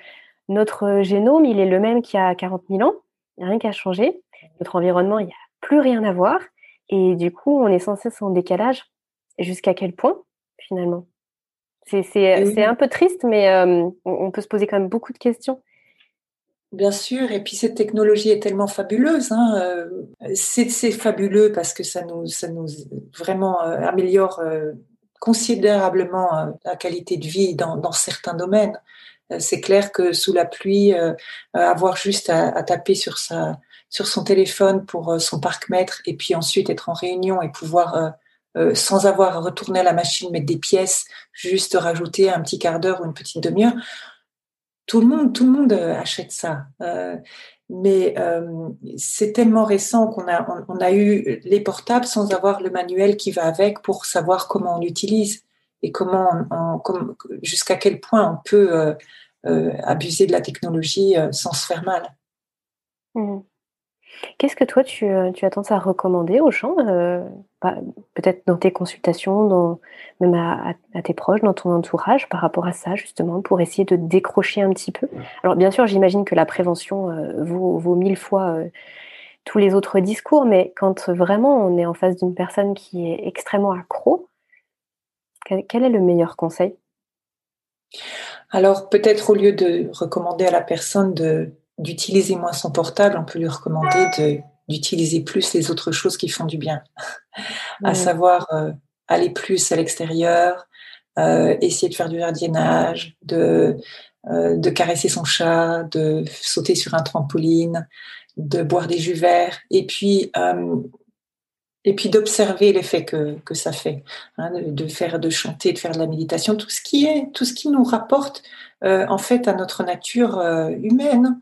notre génome, il est le même qu'il y a 40 000 ans, rien qui a changé. Notre environnement, il n'y a plus rien à voir. Et du coup, on est censé être en décalage. Jusqu'à quel point, finalement? C'est un peu triste, mais euh, on, peut se poser quand même beaucoup de questions. Bien sûr, et puis cette technologie est tellement fabuleuse. Hein, euh, c'est fabuleux parce que ça nous, ça nous vraiment euh, améliore considérablement la qualité de vie dans, dans certains domaines. C'est clair que sous la pluie, avoir juste à, à taper sur sa, sur son téléphone pour euh, son parc-mètre et puis ensuite être en réunion et pouvoir, euh, euh, sans avoir à retourner à la machine, mettre des pièces, juste rajouter un petit quart d'heure ou une petite demi-heure. Tout le monde, tout le monde achète ça. mais c'est tellement récent qu'on a, on, a eu les portables sans avoir le manuel qui va avec pour savoir comment on l'utilise et comment, jusqu'à quel point on peut abuser de la technologie sans se faire mal. Mmh. Qu'est-ce que toi, tu, euh, tu as tendance à recommander aux gens, euh, bah, peut-être dans tes consultations, dans, même à, tes proches, dans ton entourage, par rapport à ça, justement, pour essayer de décrocher un petit peu? Alors, bien sûr, j'imagine que la prévention euh, vaut, vaut, mille fois tous les autres discours, mais quand vraiment on est en face d'une personne qui est extrêmement accro, quel est le meilleur conseil? Alors, peut-être au lieu de recommander à la personne de d'utiliser moins son portable, on peut lui recommander d'utiliser plus les autres choses qui font du bien, à savoir euh, aller plus à l'extérieur, euh, essayer de faire du jardinage, de, euh, de caresser son chat, de sauter sur un trampoline, de boire des jus verts. Et puis, et puis d'observer l'effet que, que ça fait, hein, de, faire, de chanter, de faire de la méditation, tout ce qui est, tout ce qui nous rapporte euh, en fait à notre nature euh, humaine,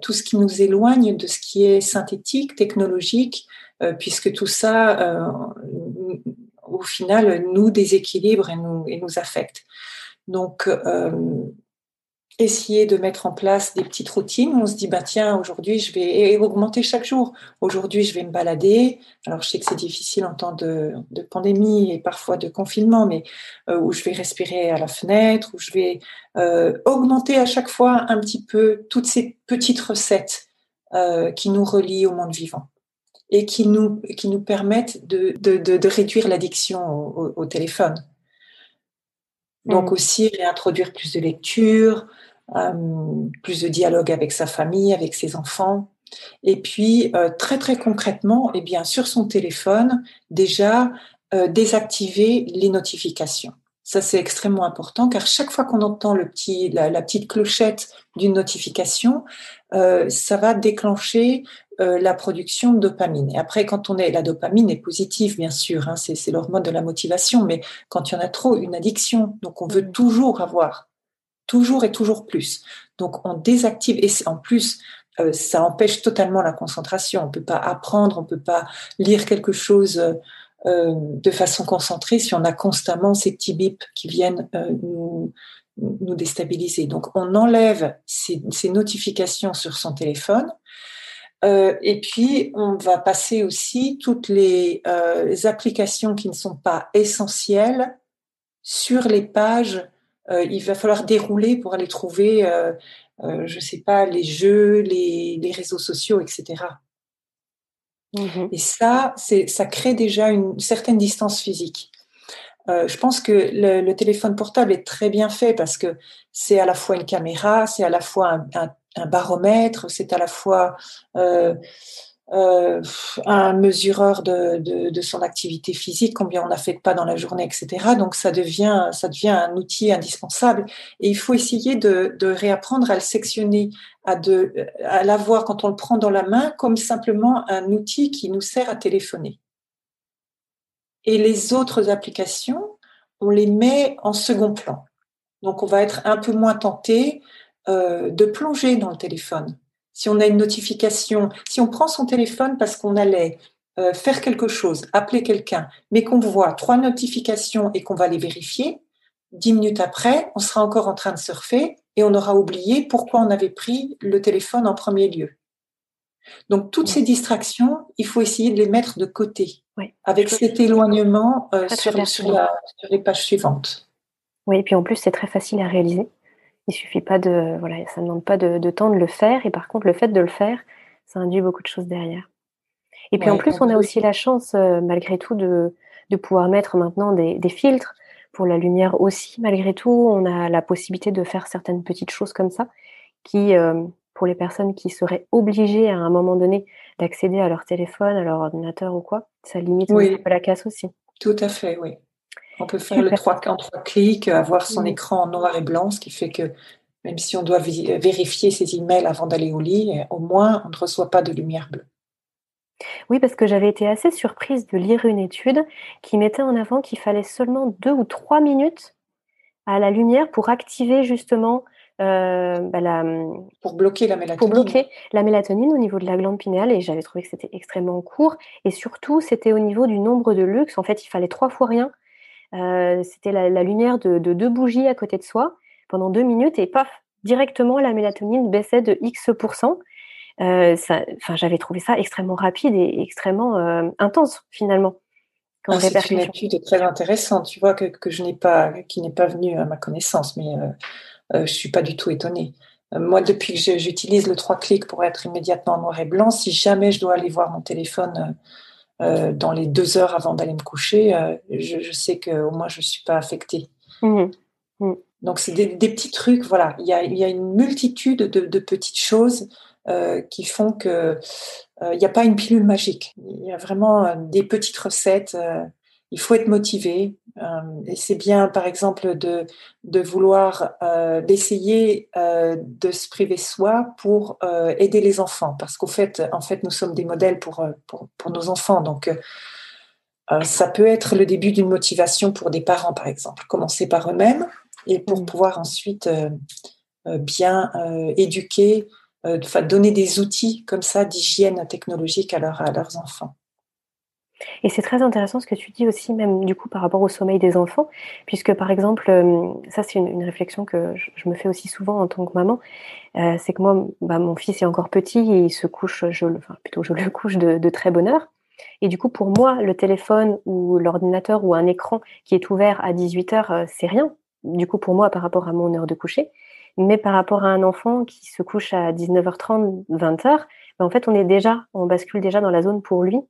tout ce qui nous éloigne de ce qui est synthétique, technologique, puisque tout ça, au final, nous déséquilibre et nous, et nous affecte. Donc, essayer de mettre en place des petites routines. On se dit, bah, tiens, aujourd'hui, je vais augmenter chaque jour. Aujourd'hui, je vais me balader. Alors, je sais que c'est difficile en temps de, pandémie et parfois de confinement, mais euh, où je vais respirer à la fenêtre, où je vais euh, augmenter à chaque fois un petit peu toutes ces petites recettes euh, qui nous relient au monde vivant et qui nous, permettent de, réduire l'addiction au, téléphone. Donc mmh. aussi réintroduire plus de lecture, euh, plus de dialogue avec sa famille, avec ses enfants. Et puis, euh, très très concrètement, et eh bien, sur son téléphone, déjà, euh, désactiver les notifications. Ça, c'est extrêmement important car chaque fois qu'on entend le petit, la, petite clochette d'une notification, ça va déclencher la production de dopamine. Et après, quand on est, la dopamine est positive, bien sûr, hein, c'est l'hormone de la motivation, mais quand il y en a trop, une addiction, donc on veut mmh. toujours avoir toujours et toujours plus. Donc on désactive et en plus euh, ça empêche totalement la concentration. On peut pas apprendre, on peut pas lire quelque chose euh, de façon concentrée si on a constamment ces petits bips qui viennent euh, nous, nous, déstabiliser. Donc on enlève ces, ces notifications sur son téléphone. Et puis, on va passer aussi toutes les, les applications qui ne sont pas essentielles sur les pages euh, il va falloir dérouler pour aller trouver, euh, euh, je sais pas, les jeux, les, les réseaux sociaux, etc. Mmh Et ça, ça crée déjà une certaine distance physique. Euh, je pense que le, le, téléphone portable est très bien fait parce que c'est à la fois une caméra, c'est à la fois un, un, un baromètre, c'est à la fois euh, euh, un mesureur de, de, de, son activité physique, combien on a fait de pas dans la journée, etc. Donc ça devient, ça devient un outil indispensable. Et il faut essayer de, de réapprendre à le sectionner, à, à l'avoir quand on le prend dans la main comme simplement un outil qui nous sert à téléphoner. Et les autres applications, on les met en second plan. Donc on va être un peu moins tenté euh, de plonger dans le téléphone si on a une notification, si on prend son téléphone parce qu'on allait euh, faire quelque chose, appeler quelqu'un, mais qu'on voit trois notifications et qu'on va les vérifier, dix minutes après, on sera encore en train de surfer et on aura oublié pourquoi on avait pris le téléphone en premier lieu. Donc toutes ces distractions, il faut essayer de les mettre de côté, avec cet éloignement euh, sur, sur les pages suivantes. Oui, et puis en plus c'est très facile à réaliser. Il suffit pas de, voilà, ça ne demande pas de, temps de le faire. Et par contre, le fait de le faire, ça induit beaucoup de choses derrière. Et puis en plus, on a aussi la chance, euh, malgré tout, de, de, pouvoir mettre maintenant des, des, filtres pour la lumière aussi. Malgré tout, on a la possibilité de faire certaines petites choses comme ça, qui, euh, pour les personnes qui seraient obligées à un moment donné d'accéder à leur téléphone, à leur ordinateur ou quoi, ça limite un peu la casse aussi. Tout à fait, oui. On peut faire le 3 en 3 clics, avoir son écran en noir et blanc, ce qui fait que même si on doit vérifier ses emails avant d'aller au lit, au moins on ne reçoit pas de lumière bleue. Oui, parce que j'avais été assez surprise de lire une étude qui mettait en avant qu'il fallait seulement deux ou trois minutes à la lumière pour activer justement euh, bah, la, pour bloquer la mélatonine. Pour bloquer la mélatonine au niveau de la glande pinéale et j'avais trouvé que c'était extrêmement court et surtout c'était au niveau du nombre de lux. En fait, il fallait trois fois rien euh, c'était la, lumière de, deux bougies à côté de soi pendant deux minutes et paf, directement la mélatonine baissait de X euh, j'avais trouvé ça extrêmement rapide et extrêmement euh, intense finalement. Ah, c'est une étude très intéressante, tu vois, que, je n'ai pas, qui n'est pas venue à ma connaissance, mais je ne suis pas du tout étonnée. Moi, depuis que j'utilise le trois clics pour être immédiatement noir et blanc, si jamais je dois aller voir mon téléphone euh, dans les deux heures avant d'aller me coucher, euh, je, sais qu'au moins je ne suis pas affectée. Mmh mmh. Donc, c'est des, petits trucs, voilà. Il y a, il y a une multitude de, petites choses euh, qui font que il n'y a pas une pilule magique. Il y a vraiment des petites recettes. Il faut être motivé. et c'est bien, par exemple, de, de vouloir, d'essayer de se priver soi pour aider les enfants. Parce qu'au fait, en fait, nous sommes des modèles pour, pour, pour nos enfants. Donc, ça peut être le début d'une motivation pour des parents, par exemple. Commencer par eux-mêmes et pour mmh. pouvoir ensuite bien éduquer euh, donner des outils comme ça d'hygiène technologique à, à leurs enfants. Et c'est très intéressant ce que tu dis aussi, même du coup par rapport au sommeil des enfants, puisque par exemple, euh, ça c'est une, réflexion que je, me fais aussi souvent en tant que maman, euh, c'est que moi, bah, mon fils est encore petit et il se couche, je, enfin plutôt je le <laughs> couche de, de, très bonne heure. Et du coup, pour moi, le téléphone ou l'ordinateur ou un écran qui est ouvert à 18 heures, c'est rien. Du coup, pour moi, par rapport à mon heure de coucher. Mais par rapport à un enfant qui se couche à 19h30, 20h, ben en fait, on est déjà, on bascule déjà dans la zone pour lui.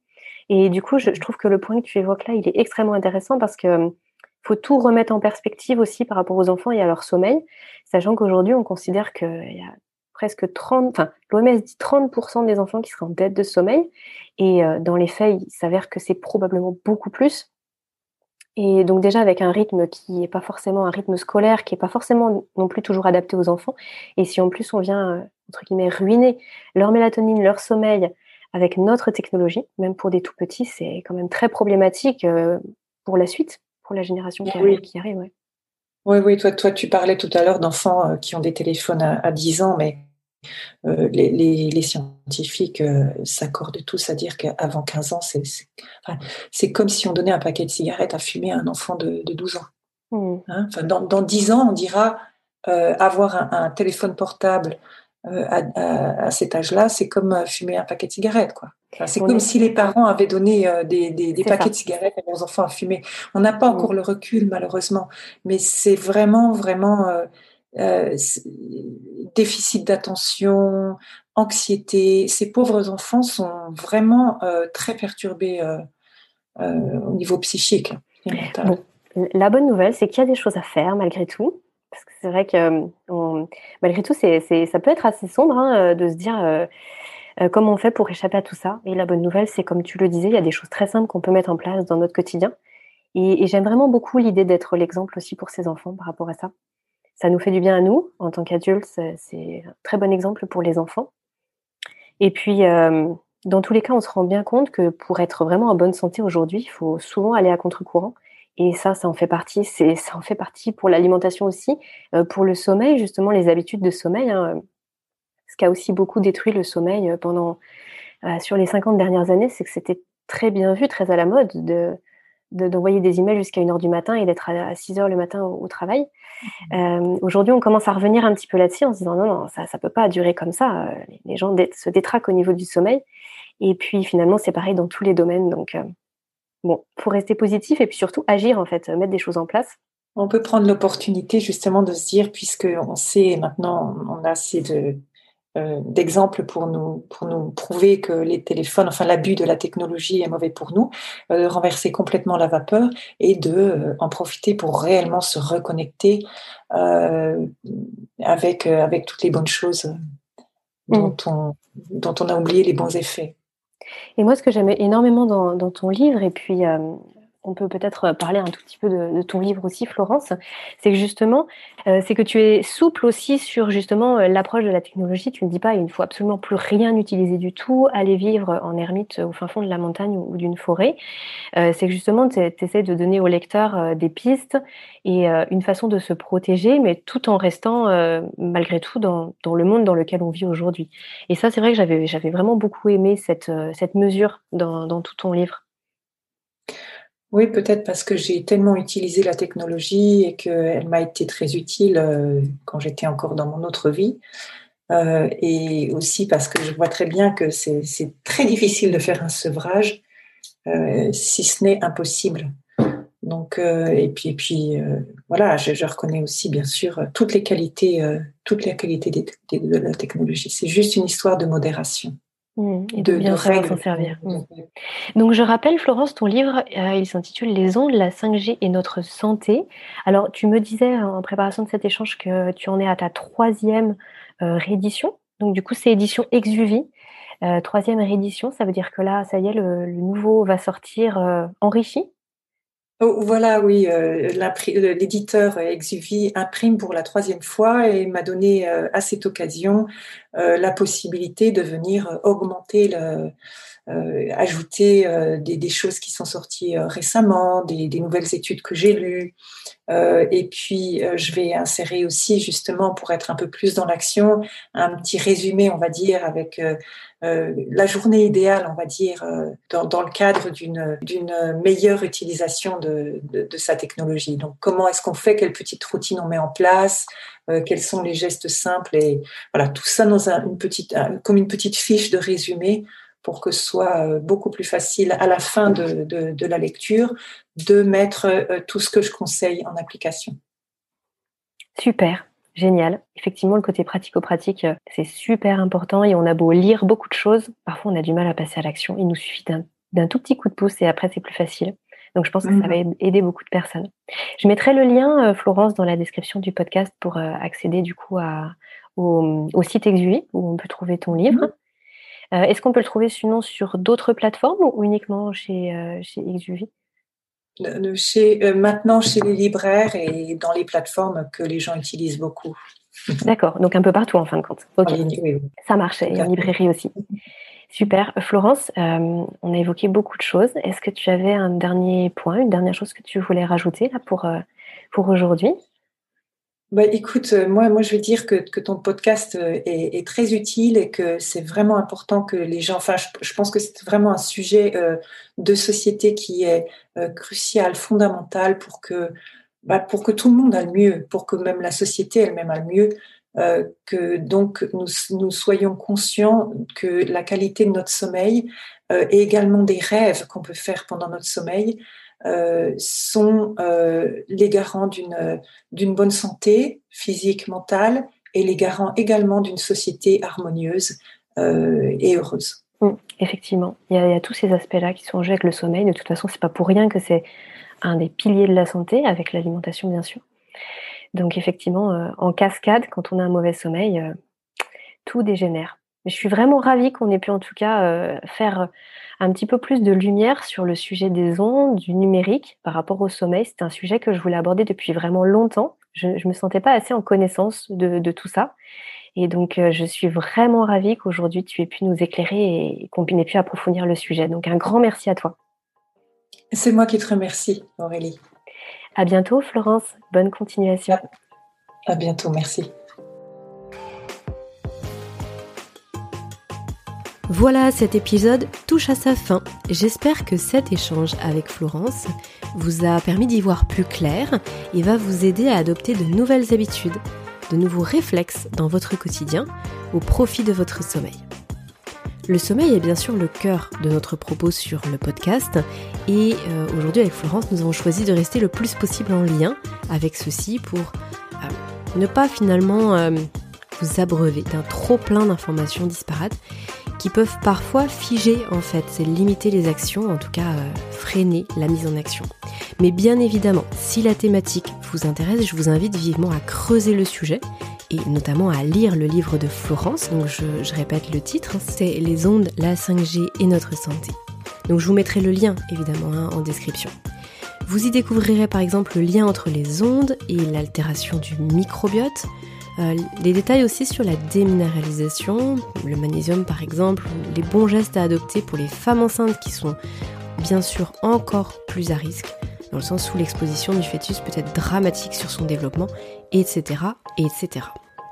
Et du coup, je, trouve que le point que tu évoques là, il est extrêmement intéressant parce que hum, faut tout remettre en perspective aussi par rapport aux enfants et à leur sommeil, sachant qu'aujourd'hui, on considère qu'il y a presque 30, enfin, l'OMS dit 30% des enfants qui seraient en dette de sommeil. Et euh, dans les faits, il s'avère que c'est probablement beaucoup plus. Et donc déjà avec un rythme qui n'est pas forcément un rythme scolaire, qui n'est pas forcément non plus toujours adapté aux enfants, et si en plus on vient, euh, entre guillemets, ruiner leur mélatonine, leur sommeil avec notre technologie, même pour des tout petits, c'est quand même très problématique euh, pour la suite, pour la génération qui, arrive. Qui arrive Oui, oui, toi, toi tu parlais tout à l'heure d'enfants euh, qui ont des téléphones à, à 10 ans, mais euh, les, scientifiques euh, s'accordent tous à dire qu'avant 15 ans, c'est comme si on donnait un paquet de cigarettes à fumer à un enfant de, 12 ans. Mmh. Hein, dans, dans, 10 ans, on dira euh, avoir un, téléphone portable à, cet âge-là, c'est comme fumer un paquet de cigarettes. Quoi. c'est comme si les parents avaient donné des, paquets de cigarettes à leurs enfants à fumer. On n'a pas mmh. encore le recul, malheureusement, mais c'est vraiment, vraiment euh, déficit d'attention, anxiété. Ces pauvres enfants sont vraiment euh, très perturbés euh, au niveau psychique et mental. la bonne nouvelle, c'est qu'il y a des choses à faire malgré tout. Parce que c'est vrai que malgré tout, ça peut être assez sombre hein, de se dire comment on fait pour échapper à tout ça. Et la bonne nouvelle, c'est comme tu le disais, il y a des choses très simples qu'on peut mettre en place dans notre quotidien. Et, j'aime vraiment beaucoup l'idée d'être l'exemple aussi pour ces enfants par rapport à ça ça nous fait du bien à nous en tant qu'adultes. C'est un très bon exemple pour les enfants. Et puis, euh, dans tous les cas, on se rend bien compte que pour être vraiment en bonne santé aujourd'hui, il faut souvent aller à contre-courant. Et ça, ça en fait partie. C'est, ça en fait partie pour l'alimentation aussi, euh, pour le sommeil justement, les habitudes de sommeil. Hein. Ce qui a aussi beaucoup détruit le sommeil euh, pendant sur les 50 dernières années, c'est que c'était très bien vu, très à la mode de d'envoyer des emails jusqu'à 1h du matin et d'être à 6h le matin au, travail. Mmh. Euh, aujourd'hui, on commence à revenir un petit peu là-dessus en se disant non, non, ça ne peut pas durer comme ça. Euh, les gens se détraquent au niveau du sommeil. Et puis finalement, c'est pareil dans tous les domaines. Donc, euh, bon, faut rester positif et puis surtout agir, en fait, mettre des choses en place. On peut prendre l'opportunité justement de se dire, puisque on sait maintenant, on a assez de, euh, d'exemples pour nous, pour nous prouver que les téléphones, enfin l'abus de la technologie est mauvais pour nous, euh, renverser complètement la vapeur et de euh, en profiter pour réellement se reconnecter avec, avec toutes les bonnes choses dont, mm. on, dont on a oublié les bons effets. Et moi, ce que j'aimais énormément dans, dans, ton livre, et puis on peut peut-être parler un tout petit peu de, ton livre aussi, Florence, c'est que justement, euh, c'est que tu es souple aussi sur justement euh, l'approche de la technologie. Tu ne dis pas il ne faut absolument plus rien utiliser du tout, aller vivre en ermite au fin fond de la montagne ou, d'une forêt. Euh, c'est que justement, tu essaies de donner au lecteur des pistes et une façon de se protéger, mais tout en restant malgré tout dans, le monde dans lequel on vit aujourd'hui. Et ça, c'est vrai que j'avais, vraiment beaucoup aimé cette, mesure dans tout ton livre. Oui, peut-être parce que j'ai tellement utilisé la technologie et qu'elle m'a été très utile euh, quand j'étais encore dans mon autre vie. Euh, et aussi parce que je vois très bien que c'est très difficile de faire un sevrage, euh, si ce n'est impossible. Donc, et puis, et puis voilà, je, reconnais aussi bien sûr toutes les qualités, toutes les qualités de la technologie. C'est juste une histoire de modération. Mmh, et de, bien s'en servir. Mmh. Donc je rappelle, Florence, ton livre, euh, il s'intitule Les ondes, la 5G et notre santé. Alors tu me disais en préparation de cet échange que tu en es à ta troisième euh, réédition. Donc du coup, c'est édition Exuvie. Euh, troisième réédition, ça veut dire que là, ça y est, le, nouveau va sortir enrichi Oh, voilà, oui, euh, l'éditeur Exuvie imprime pour la troisième fois et m'a donné à cette occasion la possibilité de venir augmenter le, euh, ajouter euh, des, des, choses qui sont sorties euh, récemment, des, des, nouvelles études que j'ai lues. et puis, je vais insérer aussi, justement, pour être un peu plus dans l'action, un petit résumé, on va dire, avec la journée idéale, on va dire, dans, dans, le cadre d'une meilleure utilisation de, de, de, sa technologie. Donc, comment est-ce qu'on fait, quelle petite routine on met en place, quels sont les gestes simples, et voilà, tout ça dans un, une petite, comme une petite fiche de résumé pour que ce soit euh, beaucoup plus facile à la fin de, la lecture de mettre euh, tout ce que je conseille en application. Super, génial. Effectivement, le côté pratico-pratique, euh, c'est super important et on a beau lire beaucoup de choses, parfois on a du mal à passer à l'action. Il nous suffit d'un tout petit coup de pouce et après c'est plus facile. Donc je pense que ça va mhm. aider beaucoup de personnes. Je mettrai le lien, Florence, dans la description du podcast pour accéder du coup au, site Exui où on peut trouver ton livre. Euh, est-ce qu'on peut le trouver sinon sur d'autres plateformes ou uniquement chez, euh, chez Exuvie chez, euh, Maintenant chez les libraires et dans les plateformes que les gens utilisent beaucoup. <laughs> D'accord, donc un peu partout en fin de compte. Ça marche, et en librairie aussi. Super. Florence, on a évoqué beaucoup de choses. Est-ce que tu avais un dernier point, une dernière chose que tu voulais rajouter là pour, pour aujourd'hui? Bah, écoute, euh, moi, moi, je vais dire que, que ton podcast euh, est, est, très utile et que c'est vraiment important que les gens. Enfin, je, pense que c'est vraiment un sujet euh, de société qui est crucial, fondamental pour que, bah, pour que tout le monde aille mieux, pour que même la société elle-même aille mieux. que donc nous, nous, soyons conscients que la qualité de notre sommeil et également des rêves qu'on peut faire pendant notre sommeil euh, sont euh, les garants d'une bonne santé physique, mentale, et les garants également d'une société harmonieuse euh, et heureuse. Mmh, effectivement, il y, a, tous ces aspects-là qui sont en jeu avec le sommeil. De toute façon, c'est pas pour rien que c'est un des piliers de la santé, avec l'alimentation bien sûr. Donc effectivement, en cascade, quand on a un mauvais sommeil, tout dégénère. Mais je suis vraiment ravie qu'on ait pu en tout cas faire un petit peu plus de lumière sur le sujet des ondes, du numérique par rapport au sommeil. C'est un sujet que je voulais aborder depuis vraiment longtemps. Je ne me sentais pas assez en connaissance de, tout ça. Et donc, euh, je suis vraiment ravie qu'aujourd'hui, tu aies pu nous éclairer et qu'on ait pu approfondir le sujet. Donc, un grand merci à toi. C'est moi qui te remercie, Aurélie. À bientôt, Florence. Bonne continuation. À bientôt, merci. Voilà, cet épisode touche à sa fin. J'espère que cet échange avec Florence vous a permis d'y voir plus clair et va vous aider à adopter de nouvelles habitudes, de nouveaux réflexes dans votre quotidien au profit de votre sommeil. Le sommeil est bien sûr le cœur de notre propos sur le podcast et euh, aujourd'hui avec Florence nous avons choisi de rester le plus possible en lien avec ceci pour euh, ne pas finalement euh, vous abreuver d'un trop plein d'informations disparates qui peuvent parfois figer en fait, c'est limiter les actions, en tout cas euh, freiner la mise en action. Mais bien évidemment, si la thématique vous intéresse, je vous invite vivement à creuser le sujet et notamment à lire le livre de Florence. Donc je, répète le titre, hein, c'est Les ondes, la 5G et notre santé. Donc je vous mettrai le lien évidemment hein, en description. Vous y découvrirez par exemple le lien entre les ondes et l'altération du microbiote, euh, les détails aussi sur la déminéralisation, le magnésium par exemple, les bons gestes à adopter pour les femmes enceintes qui sont bien sûr encore plus à risque, dans le sens où l'exposition du fœtus peut être dramatique sur son développement, etc. etc.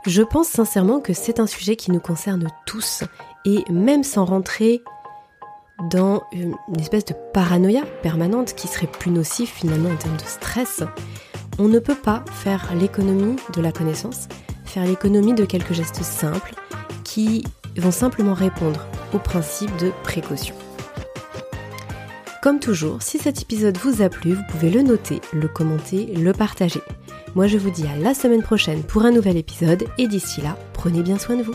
Je pense sincèrement que c'est un sujet qui nous concerne tous, et même sans rentrer dans une espèce de paranoïa permanente qui serait plus nocive finalement en termes de stress, on ne peut pas faire l'économie de la connaissance faire l'économie de quelques gestes simples qui vont simplement répondre au principe de précaution. Comme toujours, si cet épisode vous a plu, vous pouvez le noter, le commenter, le partager. Moi je vous dis à la semaine prochaine pour un nouvel épisode et d'ici là, prenez bien soin de vous.